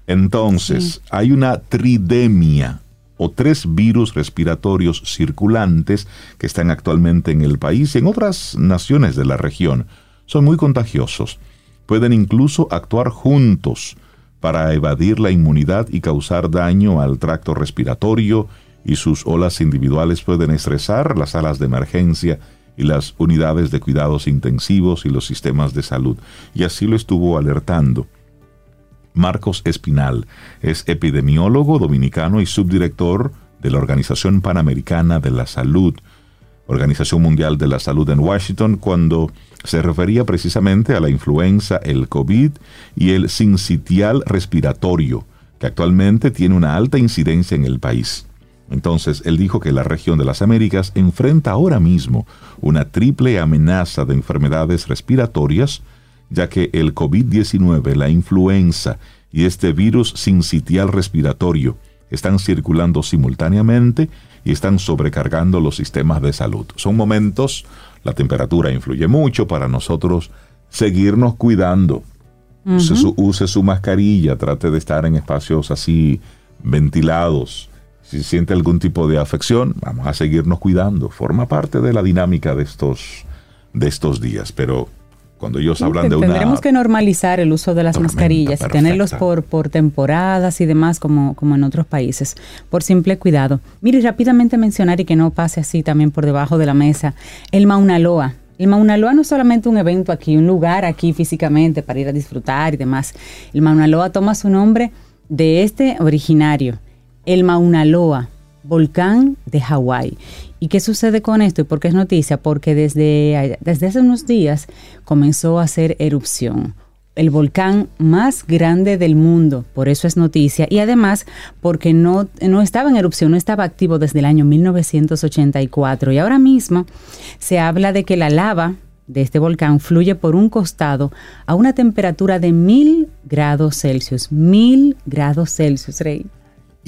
Entonces, hay una tridemia o tres virus respiratorios circulantes que están actualmente en el país y en otras naciones de la región. Son muy contagiosos. Pueden incluso actuar juntos para evadir la inmunidad y causar daño al tracto respiratorio y sus olas individuales pueden estresar las salas de emergencia y las unidades de cuidados intensivos y los sistemas de salud. Y así lo estuvo alertando Marcos Espinal es epidemiólogo dominicano y subdirector de la Organización Panamericana de la Salud, Organización Mundial de la Salud en Washington, cuando se refería precisamente a la influenza, el COVID y el sincitial respiratorio, que actualmente tiene una alta incidencia en el país. Entonces, él dijo que la región de las Américas enfrenta ahora mismo una triple amenaza de enfermedades respiratorias, ya que el COVID-19, la influenza y este virus sincitial respiratorio están circulando simultáneamente y están sobrecargando los sistemas de salud. Son momentos, la temperatura influye mucho para nosotros seguirnos cuidando. use, su, use su mascarilla, trate de estar en espacios así ventilados. Si siente algún tipo de afección, vamos a seguirnos cuidando. Forma parte de la dinámica de estos, de estos días. Pero cuando ellos hablan de una... Tendremos que normalizar el uso de las tormenta mascarillas y perfecta. tenerlos por, por temporadas y demás como, como en otros países, por simple cuidado. Mire, rápidamente mencionar y que no pase así también por debajo de la mesa, el Mauna Loa. El Mauna Loa no es solamente un evento aquí, un lugar aquí físicamente para ir a disfrutar y demás. El Mauna Loa toma su nombre de este originario, el Mauna Loa, volcán de Hawái. ¿Y qué sucede con esto y por qué es noticia? Porque desde, desde hace unos días comenzó a hacer erupción. El volcán más grande del mundo, por eso es noticia, y además porque no, no estaba en erupción, no estaba activo desde el año 1984. Y ahora mismo se habla de que la lava de este volcán fluye por un costado a una temperatura de mil grados Celsius. Mil grados Celsius, Rey.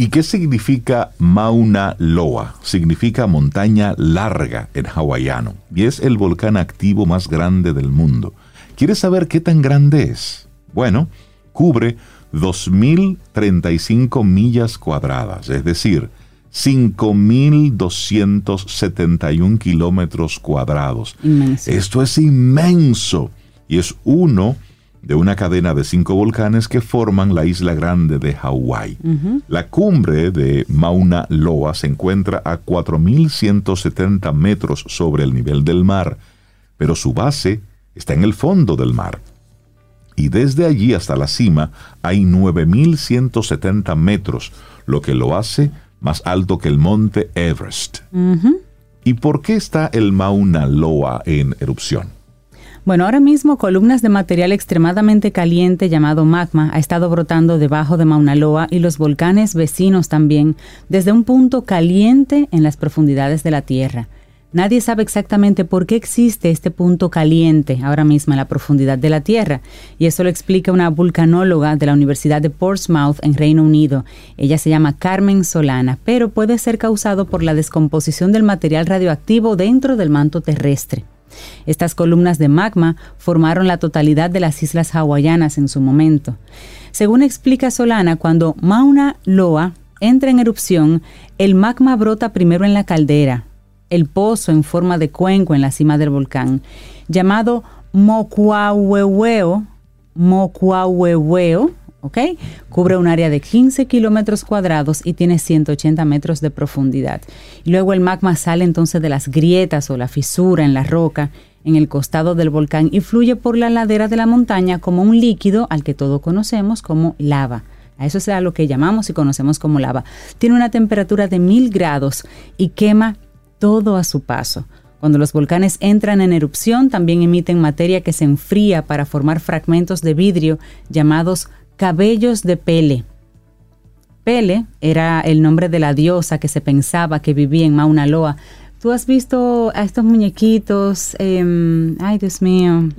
¿Y qué significa Mauna Loa? Significa montaña larga en hawaiano y es el volcán activo más grande del mundo. ¿Quieres saber qué tan grande es? Bueno, cubre 2.035 millas cuadradas, es decir, 5.271 kilómetros cuadrados. Inmenso. Esto es inmenso y es uno de una cadena de cinco volcanes que forman la isla grande de Hawái. La cumbre de Mauna Loa se encuentra a 4.170 metros sobre el nivel del mar, pero su base está en el fondo del mar. Y desde allí hasta la cima hay 9.170 metros, lo que lo hace más alto que el monte Everest. ¿Y por qué está el Mauna Loa en erupción? Bueno, ahora mismo columnas de material extremadamente caliente llamado magma ha estado brotando debajo de Mauna Loa y los volcanes vecinos también, desde un punto caliente en las profundidades de la Tierra. Nadie sabe exactamente por qué existe este punto caliente ahora mismo en la profundidad de la Tierra, y eso lo explica una vulcanóloga de la Universidad de Portsmouth en Reino Unido. Ella se llama Carmen Solana, pero puede ser causado por la descomposición del material radioactivo dentro del manto terrestre. Estas columnas de magma formaron la totalidad de las islas hawaianas en su momento. Según explica Solana, cuando Mauna Loa entra en erupción, el magma brota primero en la caldera, el pozo en forma de cuenco en la cima del volcán, llamado Mokuaueweo, ¿ok? Cubre un área de 15 kilómetros cuadrados y tiene 180 metros de profundidad. Luego el magma sale entonces de las grietas o la fisura en la roca en el costado del volcán y fluye por la ladera de la montaña como un líquido al que todos conocemos como lava. A eso será lo que llamamos y conocemos como lava. Tiene una temperatura de mil grados y quema todo a su paso. Cuando los volcanes entran en erupción, también emiten materia que se enfría para formar fragmentos de vidrio llamados cabellos de Pele. Pele era el nombre de la diosa que se pensaba que vivía en Mauna Loa. ¿Tú has visto a estos muñequitos? Em, ay, Dios mío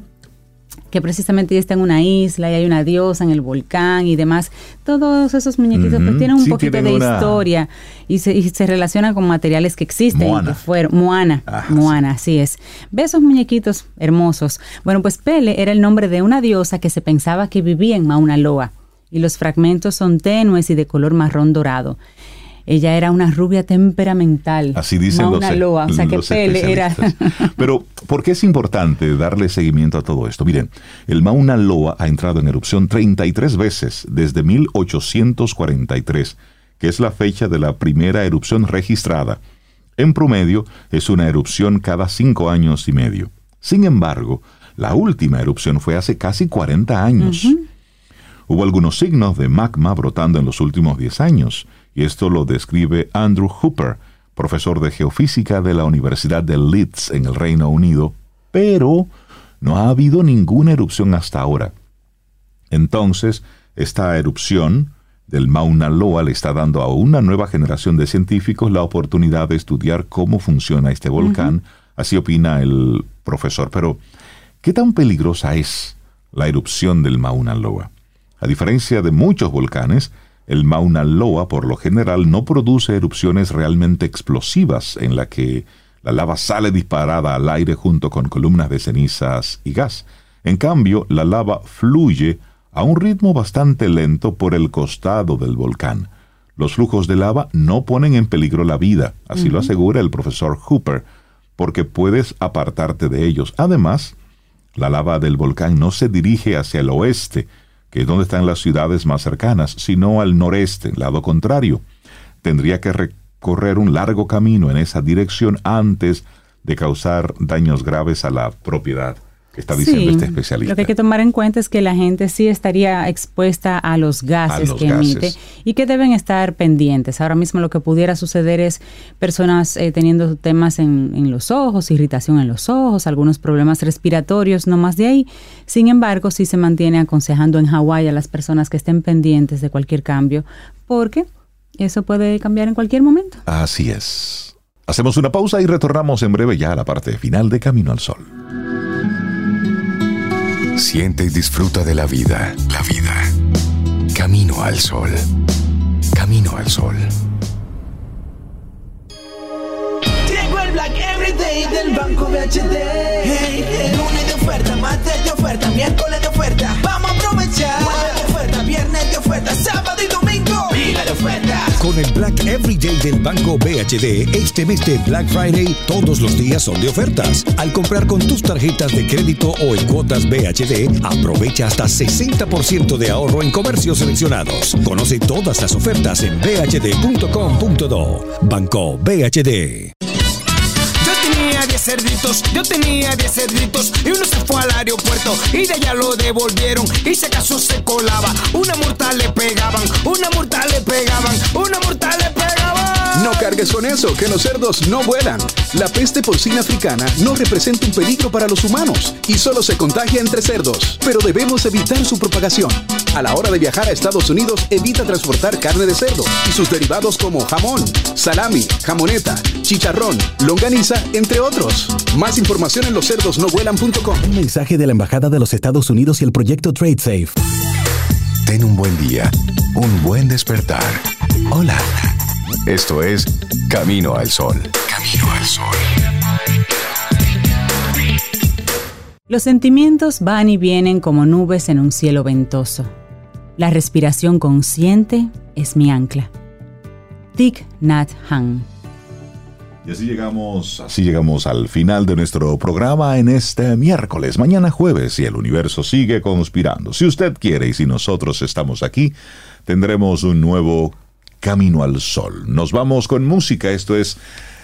que precisamente está en una isla y hay una diosa en el volcán y demás. Todos esos muñequitos pues, tienen un poquito de historia y se, relacionan con materiales que existen Moana. que fueron. Moana, ah, Moana, así es. Ve esos muñequitos hermosos. Bueno, pues Pele era el nombre de una diosa que se pensaba que vivía en Mauna Loa y los fragmentos son tenues y de color marrón dorado. Ella era una rubia temperamental. Así dicen Mauna los, Loa, o sea que Pele era. Pero, ¿por qué es importante darle seguimiento a todo esto? Miren, el Mauna Loa ha entrado en erupción 33 veces desde 1843, que es la fecha de la primera erupción registrada. En promedio, es una erupción cada cinco años y medio. Sin embargo, la última erupción fue hace casi 40 años. Hubo algunos signos de magma brotando en los últimos 10 años y esto lo describe Andrew Hooper, profesor de geofísica de la Universidad de Leeds en el Reino Unido, pero no ha habido ninguna erupción hasta ahora. Entonces, esta erupción del Mauna Loa le está dando a una nueva generación de científicos la oportunidad de estudiar cómo funciona este volcán, así opina el profesor. Pero, ¿qué tan peligrosa es la erupción del Mauna Loa? A diferencia de muchos volcanes, el Mauna Loa, por lo general, no produce erupciones realmente explosivas en la que la lava sale disparada al aire junto con columnas de cenizas y gas. En cambio, la lava fluye a un ritmo bastante lento por el costado del volcán. Los flujos de lava no ponen en peligro la vida, así lo asegura el profesor Hooper, porque puedes apartarte de ellos. Además, la lava del volcán no se dirige hacia el oeste, que es donde están las ciudades más cercanas, sino al noreste, lado contrario. Tendría que recorrer un largo camino en esa dirección antes de causar daños graves a la propiedad que está diciendo este especialista. Lo que hay que tomar en cuenta es que la gente sí estaría expuesta a los gases que emite y que deben estar pendientes. Ahora mismo lo que pudiera suceder es personas eh, teniendo temas en, en, los ojos, irritación en los ojos, algunos problemas respiratorios, no más de ahí. Sin embargo, sí se mantiene aconsejando en Hawái a las personas que estén pendientes de cualquier cambio, porque eso puede cambiar en cualquier momento. Así es. Hacemos una pausa y retornamos en breve ya a la parte final de Camino al Sol. Siente y disfruta de la vida. La vida. Camino al sol. Camino al sol. Llegó el Black Everyday del Banco BHD. Hey, Lunes de oferta, martes de oferta, miércoles de oferta. Vamos a aprovechar. Jueves de oferta, viernes de oferta, sábado y domingo. Con el Black Everyday del Banco BHD, este mes de Black Friday, todos los días son de ofertas. Al comprar con tus tarjetas de crédito o en cuotas BHD, aprovecha hasta 60% de ahorro en comercios seleccionados. Conoce todas las ofertas en bhd.com.do. Banco BHD. Yo tenía 10 cerditos, yo tenía 10 cerditos y uno se fue al aeropuerto. Y de allá lo devolvieron y si acaso se colaba, una multa le pegaban, una multa le pegaban, una multa le pegaban. No cargues con eso, que los cerdos no vuelan. La peste porcina africana no representa un peligro para los humanos y solo se contagia entre cerdos, pero debemos evitar su propagación. A la hora de viajar a Estados Unidos, evita transportar carne de cerdo y sus derivados como jamón, salami, jamoneta, chicharrón, longaniza, entre otros. Más información en loscerdosnovuelan.com. Un mensaje de la Embajada de los Estados Unidos y el proyecto Trade Safe. Ten un buen día, un buen despertar. Hola. Esto es Camino al Sol. Camino al Sol. Los sentimientos van y vienen como nubes en un cielo ventoso. La respiración consciente es mi ancla. Thich Nhat Hanh. Y así llegamos, así llegamos al final de nuestro programa en este miércoles, mañana jueves, y el universo sigue conspirando. Si usted quiere y si nosotros estamos aquí, tendremos un nuevo Camino al Sol. Nos vamos con música, esto es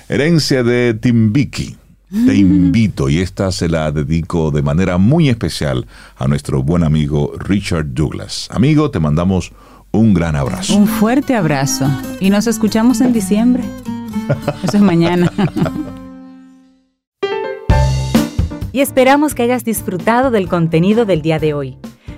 Herencia de Timbiki. Te invito y esta se la dedico de manera muy especial a nuestro buen amigo Richard Douglas. Amigo, te mandamos un gran abrazo. Un fuerte abrazo. Y nos escuchamos en diciembre. Eso es mañana. y esperamos que hayas disfrutado del contenido del día de hoy.